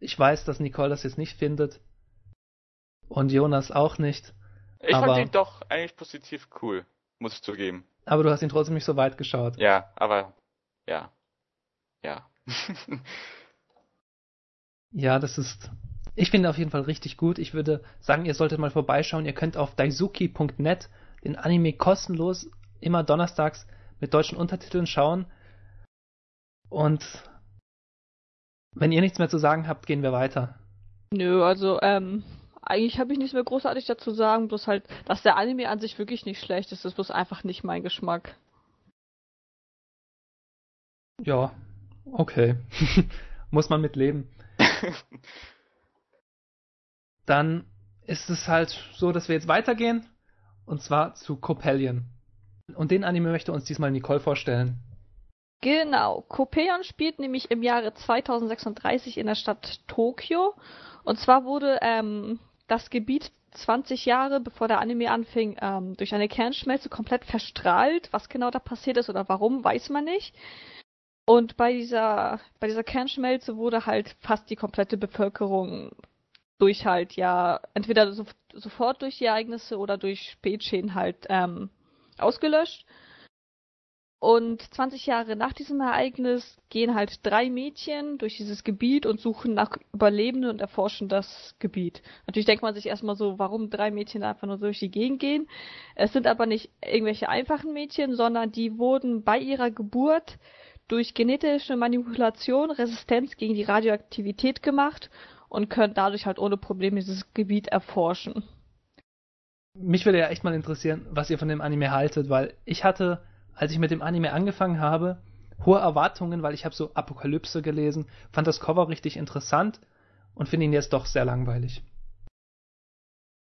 ich weiß, dass Nicole das jetzt nicht findet. Und Jonas auch nicht. Ich Aber- fand ihn doch eigentlich positiv cool, muss ich zugeben. Aber du hast ihn trotzdem nicht so weit geschaut. Ja, aber ja. Ja. [laughs] Ja, das ist. Ich finde auf jeden Fall richtig gut. Ich würde sagen, ihr solltet mal vorbeischauen. Ihr könnt auf daisuki.net den Anime kostenlos immer donnerstags mit deutschen Untertiteln schauen. Und wenn ihr nichts mehr zu sagen habt, gehen wir weiter. Nö, also, ähm, eigentlich habe ich nichts mehr großartig dazu sagen, bloß halt, dass der Anime an sich wirklich nicht schlecht ist, das ist bloß einfach nicht mein Geschmack. Ja, okay. [laughs] Muss man mit leben. [laughs] Dann ist es halt so, dass wir jetzt weitergehen. Und zwar zu Copellion. Und den Anime möchte uns diesmal Nicole vorstellen. Genau. Kopeon spielt nämlich im Jahre 2036 in der Stadt Tokio. Und zwar wurde ähm, das Gebiet 20 Jahre bevor der Anime anfing, ähm, durch eine Kernschmelze komplett verstrahlt. Was genau da passiert ist oder warum, weiß man nicht. Und bei dieser, bei dieser Kernschmelze wurde halt fast die komplette Bevölkerung durch halt ja entweder so, sofort durch die Ereignisse oder durch Spätschäden halt ähm, ausgelöscht. Und 20 Jahre nach diesem Ereignis gehen halt drei Mädchen durch dieses Gebiet und suchen nach Überlebenden und erforschen das Gebiet. Natürlich denkt man sich erstmal so, warum drei Mädchen einfach nur durch die Gegend gehen. Es sind aber nicht irgendwelche einfachen Mädchen, sondern die wurden bei ihrer Geburt durch genetische Manipulation Resistenz gegen die Radioaktivität gemacht und können dadurch halt ohne Probleme dieses Gebiet erforschen. Mich würde ja echt mal interessieren, was ihr von dem Anime haltet, weil ich hatte als ich mit dem Anime angefangen habe, hohe Erwartungen, weil ich habe so Apokalypse gelesen, fand das Cover richtig interessant und finde ihn jetzt doch sehr langweilig.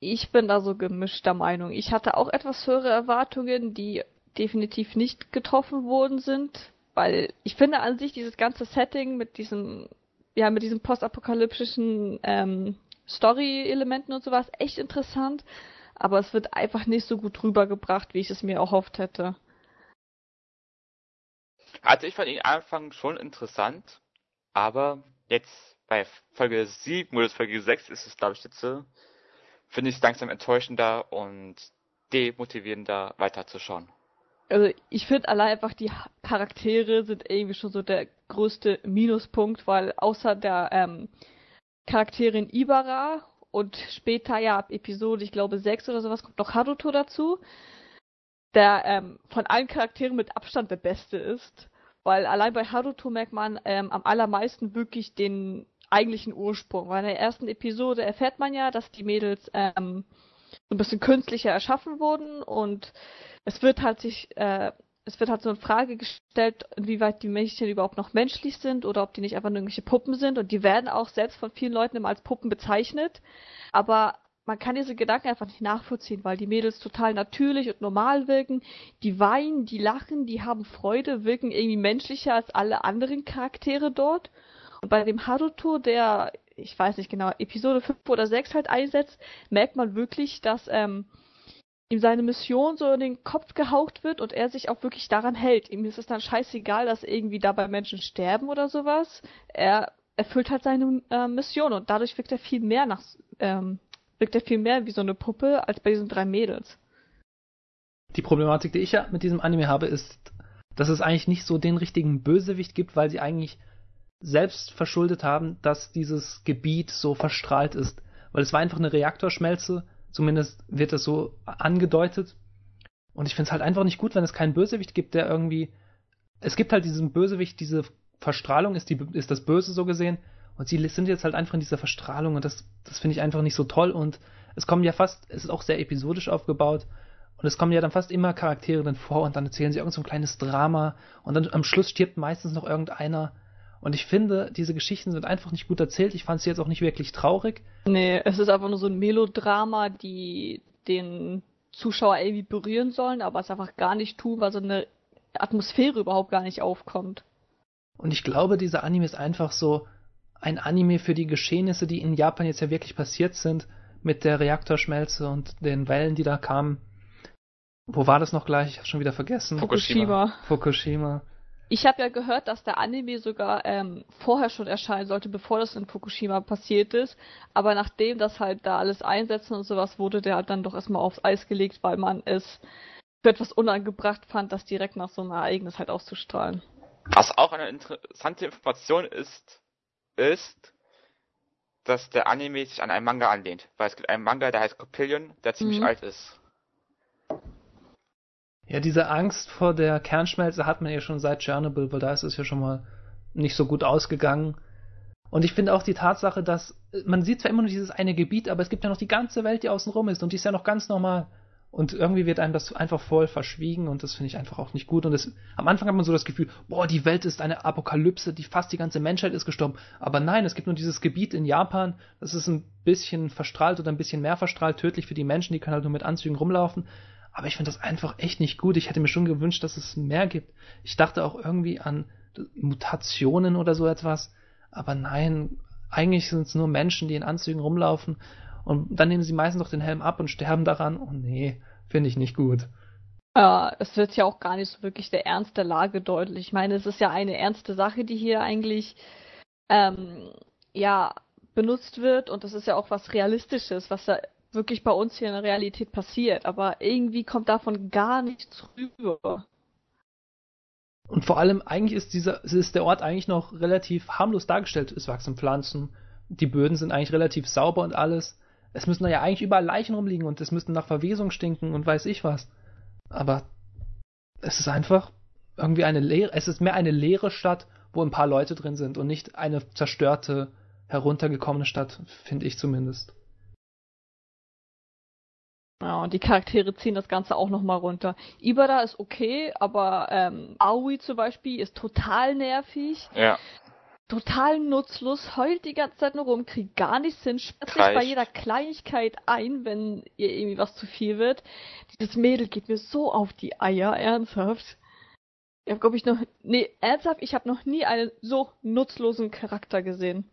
Ich bin da so gemischter Meinung. Ich hatte auch etwas höhere Erwartungen, die definitiv nicht getroffen worden sind, weil ich finde an sich dieses ganze Setting mit diesem, ja, mit diesen postapokalyptischen ähm, Story-Elementen und sowas echt interessant, aber es wird einfach nicht so gut rübergebracht, wie ich es mir erhofft hätte. Also ich fand ihn Anfang schon interessant, aber jetzt bei Folge 7 oder Folge 6 ist es, glaube ich, jetzt so, finde ich es langsam enttäuschender und demotivierender weiterzuschauen. Also ich finde allein einfach die Charaktere sind irgendwie schon so der größte Minuspunkt, weil außer der ähm, Charakterin Ibara und später ja ab Episode, ich glaube 6 oder sowas, kommt noch Haruto dazu, der ähm, von allen Charakteren mit Abstand der beste ist. Weil allein bei Haruto merkt man ähm, am allermeisten wirklich den eigentlichen Ursprung. Weil in der ersten Episode erfährt man ja, dass die Mädels ähm, so ein bisschen künstlicher erschaffen wurden und es wird halt sich, äh, es wird halt so eine Frage gestellt, inwieweit die Mädchen überhaupt noch menschlich sind oder ob die nicht einfach nur irgendwelche Puppen sind und die werden auch selbst von vielen Leuten immer als Puppen bezeichnet. Aber man kann diese Gedanken einfach nicht nachvollziehen, weil die Mädels total natürlich und normal wirken. Die weinen, die lachen, die haben Freude, wirken irgendwie menschlicher als alle anderen Charaktere dort. Und bei dem Haruto, der, ich weiß nicht genau, Episode 5 oder 6 halt einsetzt, merkt man wirklich, dass ähm, ihm seine Mission so in den Kopf gehaucht wird und er sich auch wirklich daran hält. Ihm ist es dann scheißegal, dass irgendwie dabei Menschen sterben oder sowas. Er erfüllt halt seine äh, Mission und dadurch wirkt er viel mehr nach ähm, wirkt er viel mehr wie so eine Puppe als bei diesen drei Mädels. Die Problematik, die ich ja mit diesem Anime habe, ist, dass es eigentlich nicht so den richtigen Bösewicht gibt, weil sie eigentlich selbst verschuldet haben, dass dieses Gebiet so verstrahlt ist. Weil es war einfach eine Reaktorschmelze, zumindest wird es so angedeutet. Und ich finde es halt einfach nicht gut, wenn es keinen Bösewicht gibt, der irgendwie. Es gibt halt diesen Bösewicht, diese Verstrahlung ist, die, ist das Böse so gesehen, und sie sind jetzt halt einfach in dieser Verstrahlung und das, das finde ich einfach nicht so toll. Und es kommen ja fast, es ist auch sehr episodisch aufgebaut. Und es kommen ja dann fast immer Charaktere dann vor und dann erzählen sie irgend so ein kleines Drama und dann am Schluss stirbt meistens noch irgendeiner. Und ich finde, diese Geschichten sind einfach nicht gut erzählt. Ich fand sie jetzt auch nicht wirklich traurig. Nee, es ist einfach nur so ein Melodrama, die den Zuschauer irgendwie berühren sollen, aber es einfach gar nicht tun, weil so eine Atmosphäre überhaupt gar nicht aufkommt. Und ich glaube, dieser Anime ist einfach so, ein Anime für die Geschehnisse, die in Japan jetzt ja wirklich passiert sind, mit der Reaktorschmelze und den Wellen, die da kamen. Wo war das noch gleich? Ich habe schon wieder vergessen. Fukushima. Fukushima. Ich habe ja gehört, dass der Anime sogar ähm, vorher schon erscheinen sollte, bevor das in Fukushima passiert ist. Aber nachdem das halt da alles einsetzen und sowas, wurde der halt dann doch erstmal aufs Eis gelegt, weil man es für etwas unangebracht fand, das direkt nach so einem Ereignis halt auszustrahlen. Was auch eine interessante Information ist, ist, dass der Anime sich an einen Manga anlehnt. Weil es gibt einen Manga, der heißt Copillion, der ziemlich mhm. alt ist. Ja, diese Angst vor der Kernschmelze hat man ja schon seit Chernobyl, weil da ist es ja schon mal nicht so gut ausgegangen. Und ich finde auch die Tatsache, dass man sieht zwar immer nur dieses eine Gebiet, aber es gibt ja noch die ganze Welt, die außenrum ist und die ist ja noch ganz normal. Und irgendwie wird einem das einfach voll verschwiegen und das finde ich einfach auch nicht gut. Und das, am Anfang hat man so das Gefühl, boah, die Welt ist eine Apokalypse, die fast die ganze Menschheit ist gestorben. Aber nein, es gibt nur dieses Gebiet in Japan, das ist ein bisschen verstrahlt oder ein bisschen mehr verstrahlt, tödlich für die Menschen, die können halt nur mit Anzügen rumlaufen. Aber ich finde das einfach echt nicht gut. Ich hätte mir schon gewünscht, dass es mehr gibt. Ich dachte auch irgendwie an Mutationen oder so etwas, aber nein, eigentlich sind es nur Menschen, die in Anzügen rumlaufen und dann nehmen sie meistens noch den Helm ab und sterben daran. Oh nee, finde ich nicht gut. Ja, es wird ja auch gar nicht so wirklich der Ernst der Lage deutlich. Ich meine, es ist ja eine ernste Sache, die hier eigentlich ähm, ja benutzt wird und das ist ja auch was Realistisches, was da wirklich bei uns hier in der Realität passiert. Aber irgendwie kommt davon gar nichts rüber. Und vor allem, eigentlich ist dieser, ist der Ort eigentlich noch relativ harmlos dargestellt. Es wachsen Pflanzen, die Böden sind eigentlich relativ sauber und alles. Es müssen da ja eigentlich überall Leichen rumliegen und es müssten nach Verwesung stinken und weiß ich was. Aber es ist einfach irgendwie eine leere, es ist mehr eine leere Stadt, wo ein paar Leute drin sind und nicht eine zerstörte, heruntergekommene Stadt, finde ich zumindest. Ja, und die Charaktere ziehen das Ganze auch nochmal runter. Ibada ist okay, aber ähm, Aoi zum Beispiel ist total nervig. Ja. Total nutzlos, heult die ganze Zeit nur rum, kriegt gar nichts hin, sperrt sich bei jeder Kleinigkeit ein, wenn ihr irgendwie was zu viel wird. Dieses Mädel geht mir so auf die Eier, ernsthaft. Ich hab, glaube ich, noch. Nee, ernsthaft, ich habe noch nie einen so nutzlosen Charakter gesehen.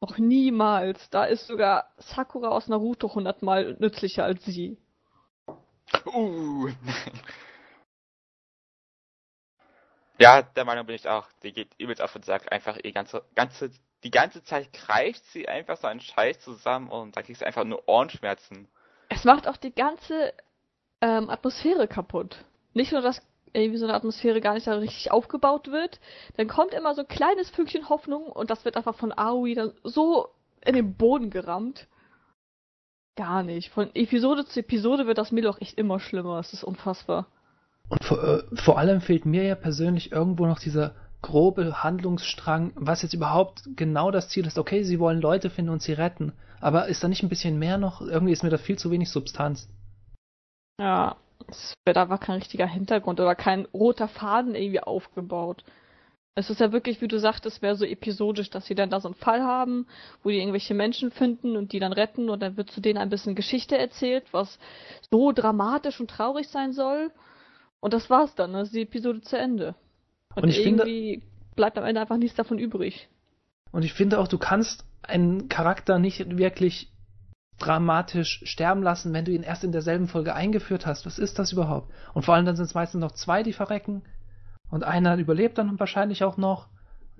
Noch niemals. Da ist sogar Sakura aus Naruto hundertmal nützlicher als sie. Uh. [laughs] ja, der Meinung bin ich auch. Die geht übelst auf den Sack. Einfach die ganze, ganze, die ganze Zeit greift sie einfach so einen Scheiß zusammen und da kriegst du einfach nur Ohrenschmerzen. Es macht auch die ganze ähm, Atmosphäre kaputt. Nicht nur das irgendwie so eine Atmosphäre gar nicht so richtig aufgebaut wird, dann kommt immer so ein kleines Fünkchen Hoffnung und das wird einfach von Aoi dann so in den Boden gerammt. Gar nicht. Von Episode zu Episode wird das auch echt immer schlimmer. Es ist unfassbar. Und vor, äh, vor allem fehlt mir ja persönlich irgendwo noch dieser grobe Handlungsstrang, was jetzt überhaupt genau das Ziel ist. Okay, sie wollen Leute finden und sie retten, aber ist da nicht ein bisschen mehr noch? Irgendwie ist mir da viel zu wenig Substanz. Ja, es wird einfach kein richtiger Hintergrund oder kein roter Faden irgendwie aufgebaut. Es ist ja wirklich, wie du sagtest, mehr so episodisch, dass sie dann da so einen Fall haben, wo die irgendwelche Menschen finden und die dann retten und dann wird zu denen ein bisschen Geschichte erzählt, was so dramatisch und traurig sein soll. Und das war's dann, dann ist die Episode zu Ende. Und, und irgendwie finde, bleibt am Ende einfach nichts davon übrig. Und ich finde auch, du kannst einen Charakter nicht wirklich dramatisch sterben lassen, wenn du ihn erst in derselben Folge eingeführt hast. Was ist das überhaupt? Und vor allem dann sind es meistens noch zwei, die verrecken. Und einer überlebt dann wahrscheinlich auch noch.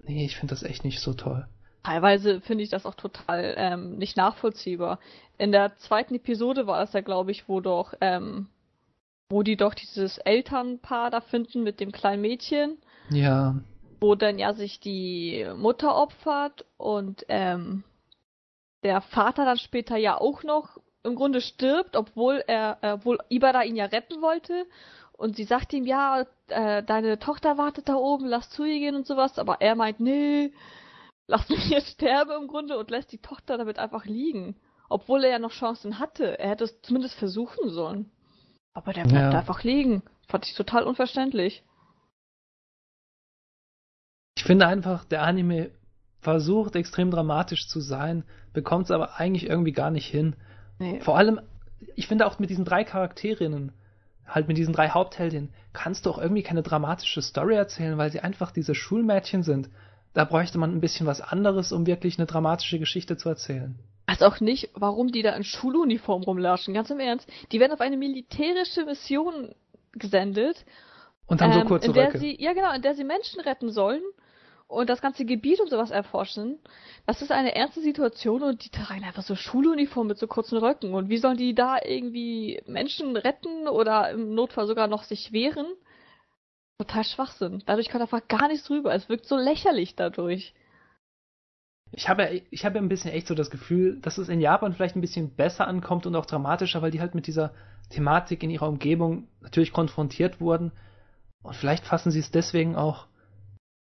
Nee, ich finde das echt nicht so toll. Teilweise finde ich das auch total ähm, nicht nachvollziehbar. In der zweiten Episode war es ja, glaube ich, wo doch, ähm, wo die doch dieses Elternpaar da finden mit dem kleinen Mädchen. Ja. Wo dann ja sich die Mutter opfert und ähm, der Vater dann später ja auch noch im Grunde stirbt, obwohl er, äh, obwohl Ibada ihn ja retten wollte. Und sie sagt ihm, ja, äh, deine Tochter wartet da oben, lass zu ihr gehen und sowas. Aber er meint, nee, lass mich jetzt sterben im Grunde und lässt die Tochter damit einfach liegen. Obwohl er ja noch Chancen hatte. Er hätte es zumindest versuchen sollen. Aber der bleibt ja. einfach liegen. Fand ich total unverständlich. Ich finde einfach, der Anime versucht extrem dramatisch zu sein, bekommt es aber eigentlich irgendwie gar nicht hin. Nee. Vor allem, ich finde auch mit diesen drei Charakterinnen, halt mit diesen drei Hauptheldinnen, kannst du auch irgendwie keine dramatische Story erzählen, weil sie einfach diese Schulmädchen sind. Da bräuchte man ein bisschen was anderes, um wirklich eine dramatische Geschichte zu erzählen. Also auch nicht, warum die da in Schuluniform rumlatschen, ganz im Ernst. Die werden auf eine militärische Mission gesendet. Und haben ähm, so kurze in der Röcke. Sie, ja genau, in der sie Menschen retten sollen und das ganze Gebiet und sowas erforschen. Das ist eine ernste Situation und die tragen einfach so Schuluniform mit so kurzen Röcken. Und wie sollen die da irgendwie Menschen retten oder im Notfall sogar noch sich wehren? Total Schwachsinn. Dadurch kommt einfach gar nichts drüber. Es wirkt so lächerlich dadurch. Ich habe, ich habe ein bisschen echt so das Gefühl, dass es in Japan vielleicht ein bisschen besser ankommt und auch dramatischer, weil die halt mit dieser Thematik in ihrer Umgebung natürlich konfrontiert wurden. Und vielleicht fassen sie es deswegen auch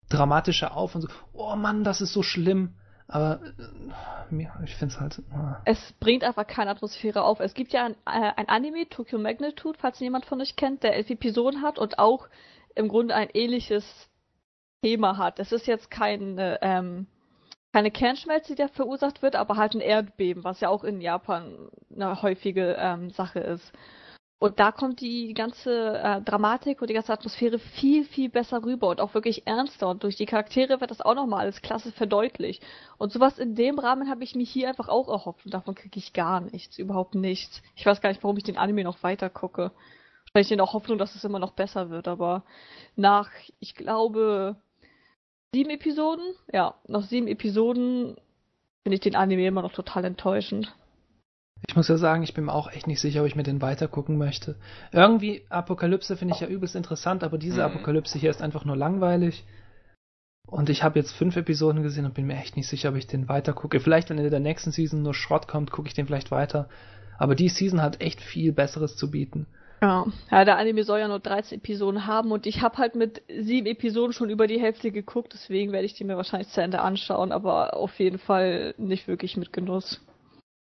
dramatischer auf und so, oh Mann, das ist so schlimm. Aber äh, ich finde es halt. Äh. Es bringt einfach keine Atmosphäre auf. Es gibt ja ein, äh, ein Anime, Tokyo Magnitude, falls jemand von euch kennt, der elf Episoden hat und auch im Grunde ein ähnliches Thema hat. Es ist jetzt keine, ähm, keine Kernschmelze, die da verursacht wird, aber halt ein Erdbeben, was ja auch in Japan eine häufige ähm, Sache ist. Und da kommt die ganze äh, Dramatik und die ganze Atmosphäre viel, viel besser rüber und auch wirklich ernster. Und durch die Charaktere wird das auch nochmal alles klasse verdeutlicht. Und sowas in dem Rahmen habe ich mir hier einfach auch erhofft. Und davon kriege ich gar nichts, überhaupt nichts. Ich weiß gar nicht, warum ich den Anime noch weiter gucke. Vielleicht in der Hoffnung, dass es immer noch besser wird. Aber nach, ich glaube, sieben Episoden, ja, nach sieben Episoden finde ich den Anime immer noch total enttäuschend. Ich muss ja sagen, ich bin mir auch echt nicht sicher, ob ich mir den weitergucken möchte. Irgendwie Apokalypse finde ich ja übelst interessant, aber diese mhm. Apokalypse hier ist einfach nur langweilig. Und ich habe jetzt fünf Episoden gesehen und bin mir echt nicht sicher, ob ich den weitergucke. Vielleicht, wenn in der nächsten Season nur Schrott kommt, gucke ich den vielleicht weiter. Aber die Season hat echt viel Besseres zu bieten. Ja, ja, der Anime soll ja nur 13 Episoden haben und ich habe halt mit sieben Episoden schon über die Hälfte geguckt, deswegen werde ich die mir wahrscheinlich zu Ende anschauen, aber auf jeden Fall nicht wirklich mit Genuss.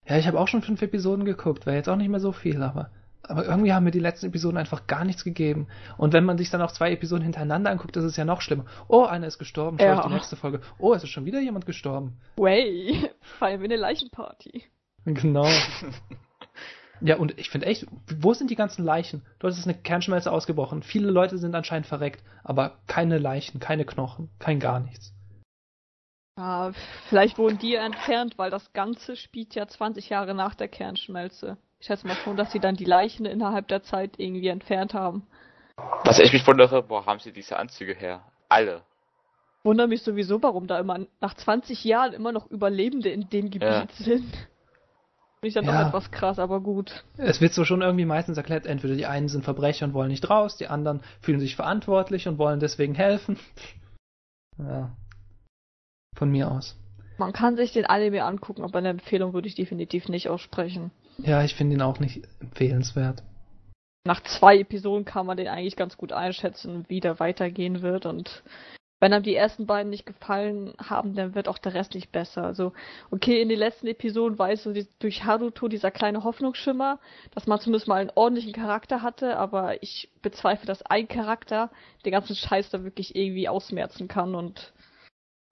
Ja, ich habe auch schon fünf Episoden geguckt, wäre jetzt auch nicht mehr so viel, aber, aber irgendwie haben mir die letzten Episoden einfach gar nichts gegeben. Und wenn man sich dann auch zwei Episoden hintereinander anguckt, ist es ja noch schlimmer. Oh, einer ist gestorben, schau ja. ich die nächste Folge. Oh, es ist schon wieder jemand gestorben. Way, [laughs] feiern wir eine Leichenparty. Genau. [laughs] Ja, und ich finde echt, wo sind die ganzen Leichen? Dort ist eine Kernschmelze ausgebrochen. Viele Leute sind anscheinend verreckt, aber keine Leichen, keine Knochen, kein gar nichts. Ja, vielleicht wurden die entfernt, weil das Ganze spielt ja 20 Jahre nach der Kernschmelze. Ich schätze mal schon, dass sie dann die Leichen innerhalb der Zeit irgendwie entfernt haben. Was ich mich wundere, wo haben sie diese Anzüge her? Alle. Wundere mich sowieso, warum da immer nach 20 Jahren immer noch Überlebende in dem Gebiet ja. sind. Finde ich dann ja. doch etwas krass, aber gut. Es wird so schon irgendwie meistens erklärt, entweder die einen sind Verbrecher und wollen nicht raus, die anderen fühlen sich verantwortlich und wollen deswegen helfen. [laughs] Ja. Von mir aus. Man kann sich den Anime angucken, aber eine Empfehlung würde ich definitiv nicht aussprechen. Ja, ich finde ihn auch nicht empfehlenswert. Nach zwei Episoden kann man den eigentlich ganz gut einschätzen, wie der weitergehen wird und wenn einem die ersten beiden nicht gefallen haben, dann wird auch der Rest nicht besser. Also, okay, in den letzten Episoden war es so die, durch Haruto dieser kleine Hoffnungsschimmer, dass man zumindest mal einen ordentlichen Charakter hatte, aber ich bezweifle, dass ein Charakter den ganzen Scheiß da wirklich irgendwie ausmerzen kann und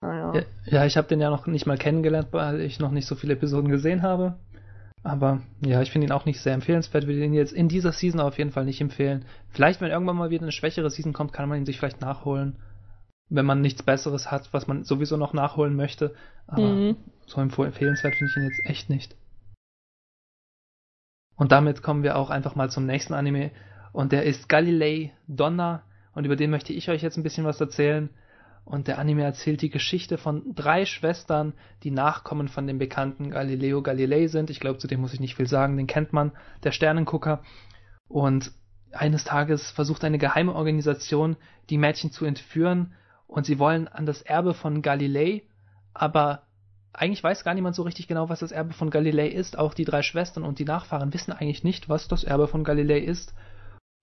naja. Ja, ja ich habe den ja noch nicht mal kennengelernt, weil ich noch nicht so viele Episoden gesehen habe. Aber ja, ich finde ihn auch nicht sehr empfehlenswert. Würde ihn jetzt in dieser Season auf jeden Fall nicht empfehlen. Vielleicht, wenn irgendwann mal wieder eine schwächere Season kommt, kann man ihn sich vielleicht nachholen wenn man nichts Besseres hat, was man sowieso noch nachholen möchte. Aber mhm. so empfehlenswert finde ich ihn jetzt echt nicht. Und damit kommen wir auch einfach mal zum nächsten Anime. Und der ist Galilei Donna. Und über den möchte ich euch jetzt ein bisschen was erzählen. Und der Anime erzählt die Geschichte von drei Schwestern, die Nachkommen von dem bekannten Galileo Galilei sind. Ich glaube, zu dem muss ich nicht viel sagen, den kennt man, der Sternengucker. Und eines Tages versucht eine geheime Organisation, die Mädchen zu entführen und sie wollen an das Erbe von Galilei, aber eigentlich weiß gar niemand so richtig genau, was das Erbe von Galilei ist. Auch die drei Schwestern und die Nachfahren wissen eigentlich nicht, was das Erbe von Galilei ist.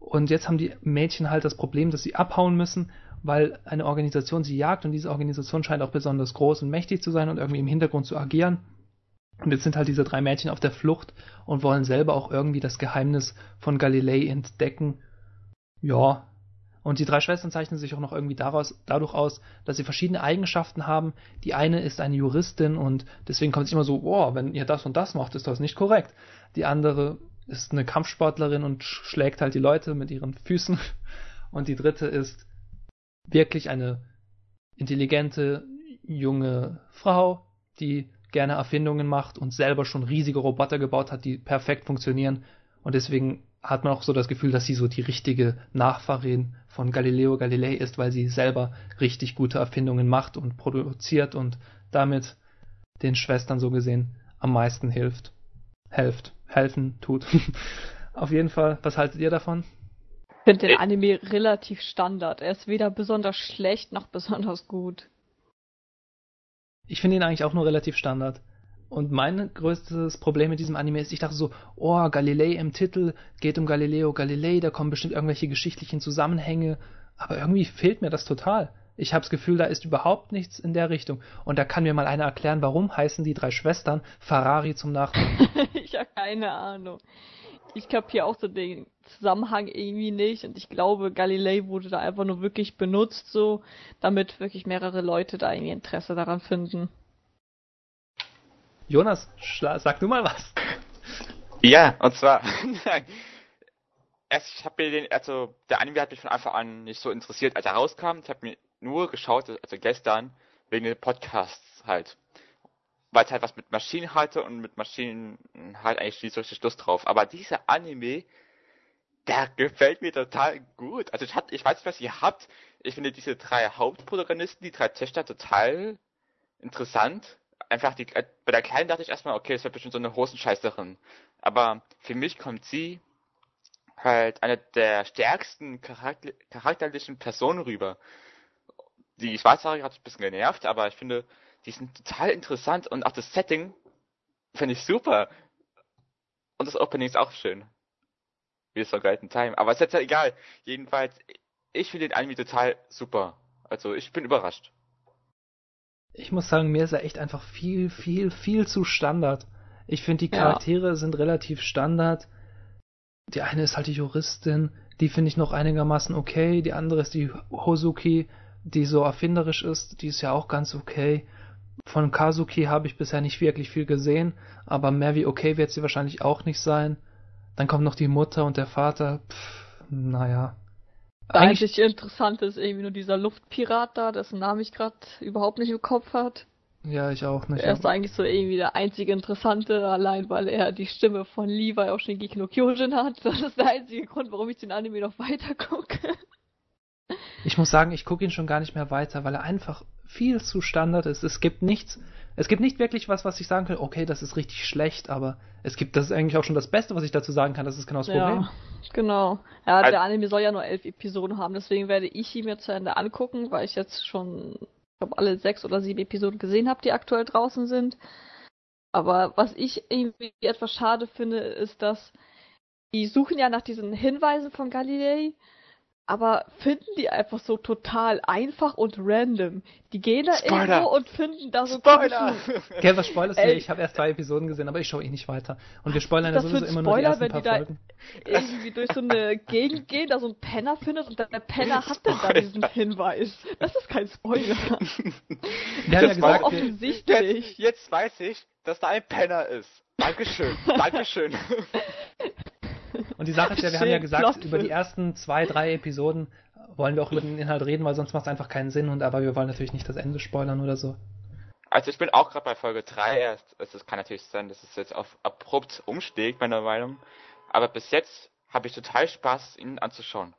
Und jetzt haben die Mädchen halt das Problem, dass sie abhauen müssen, weil eine Organisation sie jagt und diese Organisation scheint auch besonders groß und mächtig zu sein und irgendwie im Hintergrund zu agieren. Und jetzt sind halt diese drei Mädchen auf der Flucht und wollen selber auch irgendwie das Geheimnis von Galilei entdecken. Ja, und die drei Schwestern zeichnen sich auch noch irgendwie daraus, dadurch aus, dass sie verschiedene Eigenschaften haben. Die eine ist eine Juristin und deswegen kommt es immer so, boah, wenn ihr das und das macht, ist das nicht korrekt. Die andere ist eine Kampfsportlerin und schlägt halt die Leute mit ihren Füßen. Und die dritte ist wirklich eine intelligente, junge Frau, die gerne Erfindungen macht und selber schon riesige Roboter gebaut hat, die perfekt funktionieren. Und deswegen hat man auch so das Gefühl, dass sie so die richtige Nachfahrin von Galileo Galilei ist, weil sie selber richtig gute Erfindungen macht und produziert und damit den Schwestern so gesehen am meisten hilft. Helft, helfen, tut. [laughs] Auf jeden Fall, was haltet ihr davon? Ich finde den Anime relativ Standard. Er ist weder besonders schlecht noch besonders gut. Ich finde ihn eigentlich auch nur relativ Standard. Und mein größtes Problem mit diesem Anime ist, ich dachte so, oh, Galilei im Titel, geht um Galileo Galilei, da kommen bestimmt irgendwelche geschichtlichen Zusammenhänge. Aber irgendwie fehlt mir das total. Ich habe das Gefühl, da ist überhaupt nichts in der Richtung. Und da kann mir mal einer erklären, warum heißen die drei Schwestern Ferrari zum Nachnamen. [laughs] ich habe keine Ahnung. Ich kapiere auch so den Zusammenhang irgendwie nicht. Und ich glaube, Galilei wurde da einfach nur wirklich benutzt, so, damit wirklich mehrere Leute da irgendwie Interesse daran finden. Jonas, sag du mal was. Ja, und zwar, [laughs] erst, ich habe mir den, also der Anime hat mich von Anfang an nicht so interessiert, als er rauskam. Ich habe mir nur geschaut, also gestern, wegen den Podcasts halt. Weil es halt was mit Maschinen hatte und mit Maschinen halt eigentlich nicht so richtig Lust drauf. Aber dieser Anime, der gefällt mir total gut. Also ich, hat, ich weiß nicht, was ihr habt. Ich finde diese drei Hauptprotagonisten, die drei Töchter, total interessant. Einfach die, bei der Kleinen dachte ich erstmal, okay, das wird bestimmt so eine Hosenscheißerin. Aber für mich kommt sie halt eine der stärksten charakter charakterlichen Personen rüber. Die Schwarzhaarige hat ein bisschen genervt, aber ich finde, die sind total interessant und auch das Setting finde ich super. Und das Opening ist auch schön. Wie es in Time. Aber es ist jetzt ja egal. Jedenfalls, ich finde den Anime total super. Also ich bin überrascht. Ich muss sagen, mir ist er echt einfach viel, viel, viel zu Standard. Ich finde, die Charaktere ja. sind relativ Standard. Die eine ist halt die Juristin, die finde ich noch einigermaßen okay. Die andere ist die Hosuki, die so erfinderisch ist, die ist ja auch ganz okay. Von Kazuki habe ich bisher nicht wirklich viel gesehen, aber mehr wie okay wird sie wahrscheinlich auch nicht sein. Dann kommt noch die Mutter und der Vater. Pff, naja. Eigentlich, Eigentlich interessant ist irgendwie nur dieser Luftpirat da, dessen Namen ich gerade überhaupt nicht im Kopf hat. Ja, ich auch nicht. Er ist eigentlich so irgendwie der einzige Interessante, allein weil er die Stimme von Levi aus Shingeki no Kyojin hat. [laughs] Das ist der einzige Grund, warum ich den Anime noch weiter gucke. Ich muss sagen, ich gucke ihn schon gar nicht mehr weiter, weil er einfach viel zu Standard ist. Es gibt nichts, es gibt nicht wirklich was, was ich sagen kann, okay, das ist richtig schlecht, aber es gibt, das ist eigentlich auch schon das Beste, was ich dazu sagen kann, das ist genau das Problem. Ja, genau. Ja, der Anime soll ja nur elf Episoden haben, deswegen werde ich ihn mir zu Ende angucken, weil ich jetzt schon, ich glaube, alle sechs oder sieben Episoden gesehen habe, die aktuell draußen sind. Aber was ich irgendwie etwas schade finde, ist, dass die suchen ja nach diesen Hinweisen von Galilei aber finden die einfach so total einfach und random. Die gehen da Spoiler. irgendwo und finden da so Spoiler! Gell, [laughs] was spoilerst du? Ich habe erst zwei Episoden gesehen, aber ich schaue eh nicht weiter. Und wir spoilern ja sowieso immer nur die ersten wenn paar die Folgen. Da irgendwie durch so eine Gegend gehen, da so ein Penner findet und der Penner hat dann da diesen Hinweis. Das ist kein Spoiler. Wir haben ja gesagt, offensichtlich. Jetzt, jetzt weiß ich, dass da ein Penner ist. Dankeschön. Dankeschön. [laughs] Und die Sache ist ja, wir haben ja gesagt, über die ersten zwei, drei Episoden wollen wir auch über den Inhalt reden, weil sonst macht es einfach keinen Sinn. Und aber wir wollen natürlich nicht das Ende spoilern oder so. Also ich bin auch gerade bei Folge 3 erst. Es kann natürlich sein, dass es jetzt auf abrupt umsteigt, meiner Meinung. Aber bis jetzt habe ich total Spaß, ihn anzuschauen.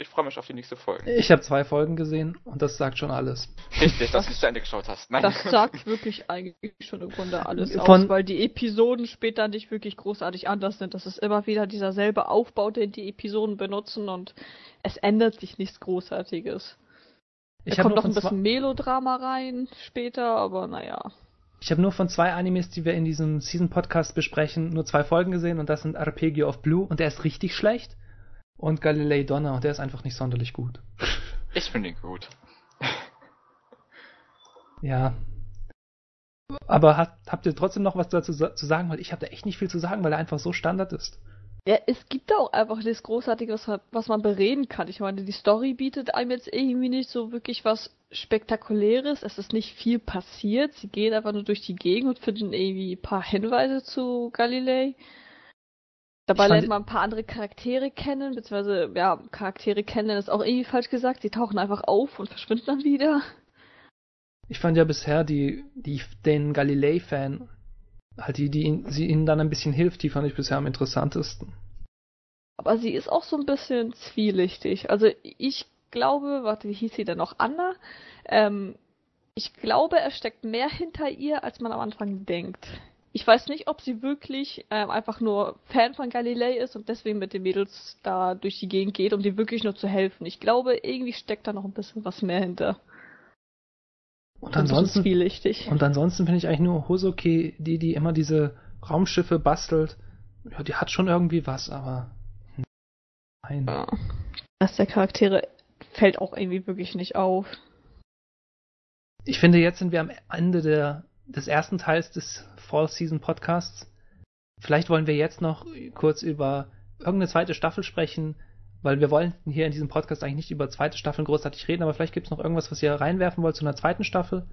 Ich freue mich auf die nächste Folge. Ich habe zwei Folgen gesehen und das sagt schon alles. Richtig, dass du zu Ende geschaut hast. Nein. Das [laughs] sagt wirklich eigentlich schon im Grunde alles Von, aus, weil die Episoden später nicht wirklich großartig anders sind. Das ist immer wieder dieser selbe Aufbau, den die Episoden benutzen und es ändert sich nichts Großartiges. Ich da kommt noch ein bisschen Melodrama rein später, aber naja. Ich habe nur von zwei Animes, die wir in diesem Season-Podcast besprechen, nur zwei Folgen gesehen und das sind Arpeggio of Blue und der ist richtig schlecht und Galilei Donner und der ist einfach nicht sonderlich gut. Ich finde ihn gut. ja. Aber hat, habt ihr trotzdem noch was dazu zu sagen? Weil ich habe da echt nicht viel zu sagen, weil er einfach so Standard ist. Ja, es gibt auch einfach nichts Großartiges, was man bereden kann. Ich meine, die Story bietet einem jetzt irgendwie nicht so wirklich was Spektakuläres. Es ist nicht viel passiert. Sie gehen einfach nur durch die Gegend und finden irgendwie ein paar Hinweise zu Galilei. Dabei lernt man ein paar andere Charaktere kennen, beziehungsweise, ja, Charaktere kennen ist auch irgendwie falsch gesagt. Sie tauchen einfach auf und verschwinden dann wieder. Ich fand ja bisher die, die, den Galilei-Fan, halt die, die ihn, sie ihnen dann ein bisschen hilft, die fand ich bisher am interessantesten. Aber sie ist auch so ein bisschen zwielichtig. Also ich glaube, warte, wie hieß sie denn noch? Anna? Ähm, ich glaube, er steckt mehr hinter ihr, als man am Anfang denkt ich weiß nicht, ob sie wirklich ähm, einfach nur Fan von Galilei ist und deswegen mit den Mädels da durch die Gegend geht, um dir wirklich nur zu helfen. Ich glaube, irgendwie steckt da noch ein bisschen was mehr hinter. Und ansonsten, und ansonsten finde ich eigentlich nur Hosoke, die, die immer diese Raumschiffe bastelt. Ja, die hat schon irgendwie was, aber nein. Ja. Das der Charaktere fällt auch irgendwie wirklich nicht auf. Ich finde, jetzt sind wir am Ende der des ersten Teils des Fall Season Podcasts. Vielleicht wollen wir jetzt noch kurz über irgendeine zweite Staffel sprechen, weil wir wollen hier in diesem Podcast eigentlich nicht über zweite Staffeln großartig reden, aber vielleicht gibt es noch irgendwas, was ihr reinwerfen wollt zu einer zweiten Staffel.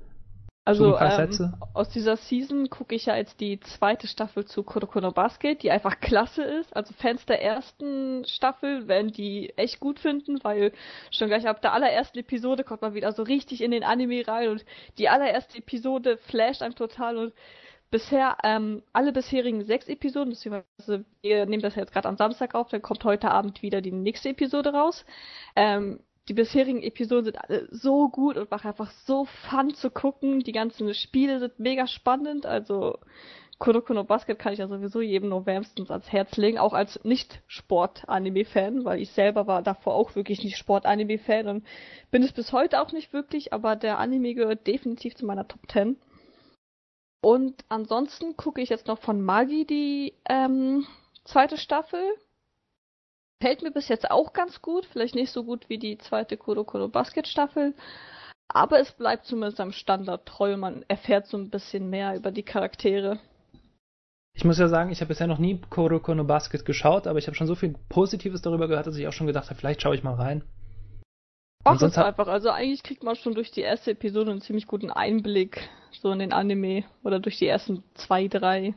Also ähm, aus dieser Season gucke ich ja jetzt die zweite Staffel zu Kuroko no Basket, die einfach klasse ist. Also Fans der ersten Staffel werden die echt gut finden, weil schon gleich ab der allerersten Episode kommt man wieder so richtig in den Anime rein und die allererste Episode flasht einem total und bisher ähm, alle bisherigen sechs Episoden, beziehungsweise wir nehmen das jetzt gerade am Samstag auf, dann kommt heute Abend wieder die nächste Episode raus. Ähm, die bisherigen Episoden sind alle so gut und machen einfach so fun zu gucken. Die ganzen Spiele sind mega spannend. Also Kuroko no Basket kann ich ja sowieso jedem nur wärmstens ans Herz legen, auch als Nicht-Sport-Anime-Fan, weil ich selber war davor auch wirklich nicht Sport-Anime-Fan und bin es bis heute auch nicht wirklich, aber der Anime gehört definitiv zu meiner Top 10. Und ansonsten gucke ich jetzt noch von Magi die ähm, zweite Staffel. Fällt mir bis jetzt auch ganz gut, vielleicht nicht so gut wie die zweite Kuroko Basket Staffel, aber es bleibt zumindest am Standard treu. Man erfährt so ein bisschen mehr über die Charaktere. Ich muss ja sagen, ich habe bisher noch nie Kuroko no Basket geschaut, aber ich habe schon so viel Positives darüber gehört, dass ich auch schon gedacht habe, vielleicht schaue ich mal rein. Mach es einfach. Also eigentlich kriegt man schon durch die erste Episode einen ziemlich guten Einblick so in den Anime oder durch die ersten zwei, drei.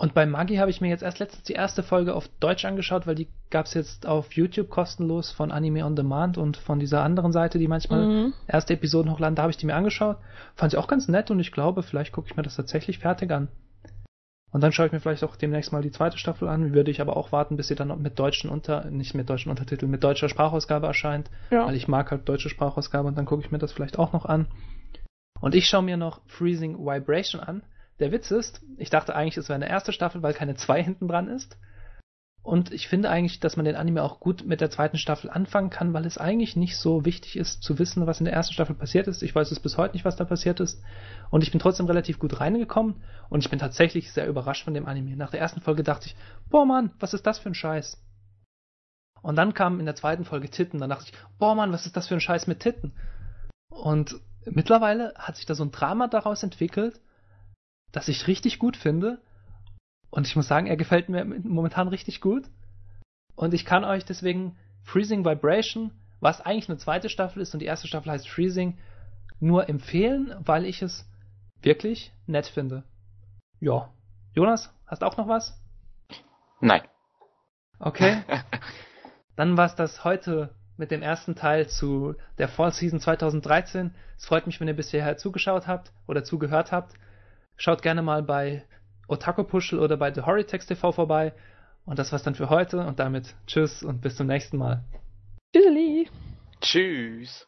Und bei Magi habe ich mir jetzt erst letztens die erste Folge auf Deutsch angeschaut, weil die gab es jetzt auf YouTube kostenlos von Anime on Demand und von dieser anderen Seite, die manchmal mhm. erste Episoden hochladen. Da habe ich die mir angeschaut. Fand sie auch ganz nett und ich glaube, vielleicht gucke ich mir das tatsächlich fertig an. Und dann schaue ich mir vielleicht auch demnächst mal die zweite Staffel an. Würde ich aber auch warten, bis sie dann mit deutschen Unter, nicht mit deutschen Untertiteln, mit deutscher Sprachausgabe erscheint. Ja. Weil ich mag halt deutsche Sprachausgabe und dann gucke ich mir das vielleicht auch noch an. Und ich schaue mir noch Freezing Vibration an. Der Witz ist, ich dachte eigentlich, es wäre eine erste Staffel, weil keine zwei hinten dran ist. Und ich finde eigentlich, dass man den Anime auch gut mit der zweiten Staffel anfangen kann, weil es eigentlich nicht so wichtig ist zu wissen, was in der ersten Staffel passiert ist. Ich weiß es bis heute nicht, was da passiert ist. Und ich bin trotzdem relativ gut reingekommen und ich bin tatsächlich sehr überrascht von dem Anime. Nach der ersten Folge dachte ich, boah Mann, was ist das für ein Scheiß? Und dann kam in der zweiten Folge Titten, dann dachte ich, boah Mann, was ist das für ein Scheiß mit Titten? Und mittlerweile hat sich da so ein Drama daraus entwickelt, das ich richtig gut finde. Und ich muss sagen, er gefällt mir momentan richtig gut. Und ich kann euch deswegen Freezing Vibration, was eigentlich eine zweite Staffel ist und die erste Staffel heißt Freezing, nur empfehlen, weil ich es wirklich nett finde. Ja. Jonas, hast auch noch was? Nein. Okay. [laughs] Dann war es das heute mit dem ersten Teil zu der Fall Season 2013. Es freut mich, wenn ihr bisher zugeschaut habt oder zugehört habt. Schaut gerne mal bei Otaku Puschel oder bei The Horritex TV vorbei. Und das war's dann für heute und damit tschüss und bis zum nächsten Mal. Tschüssi. Tschüss.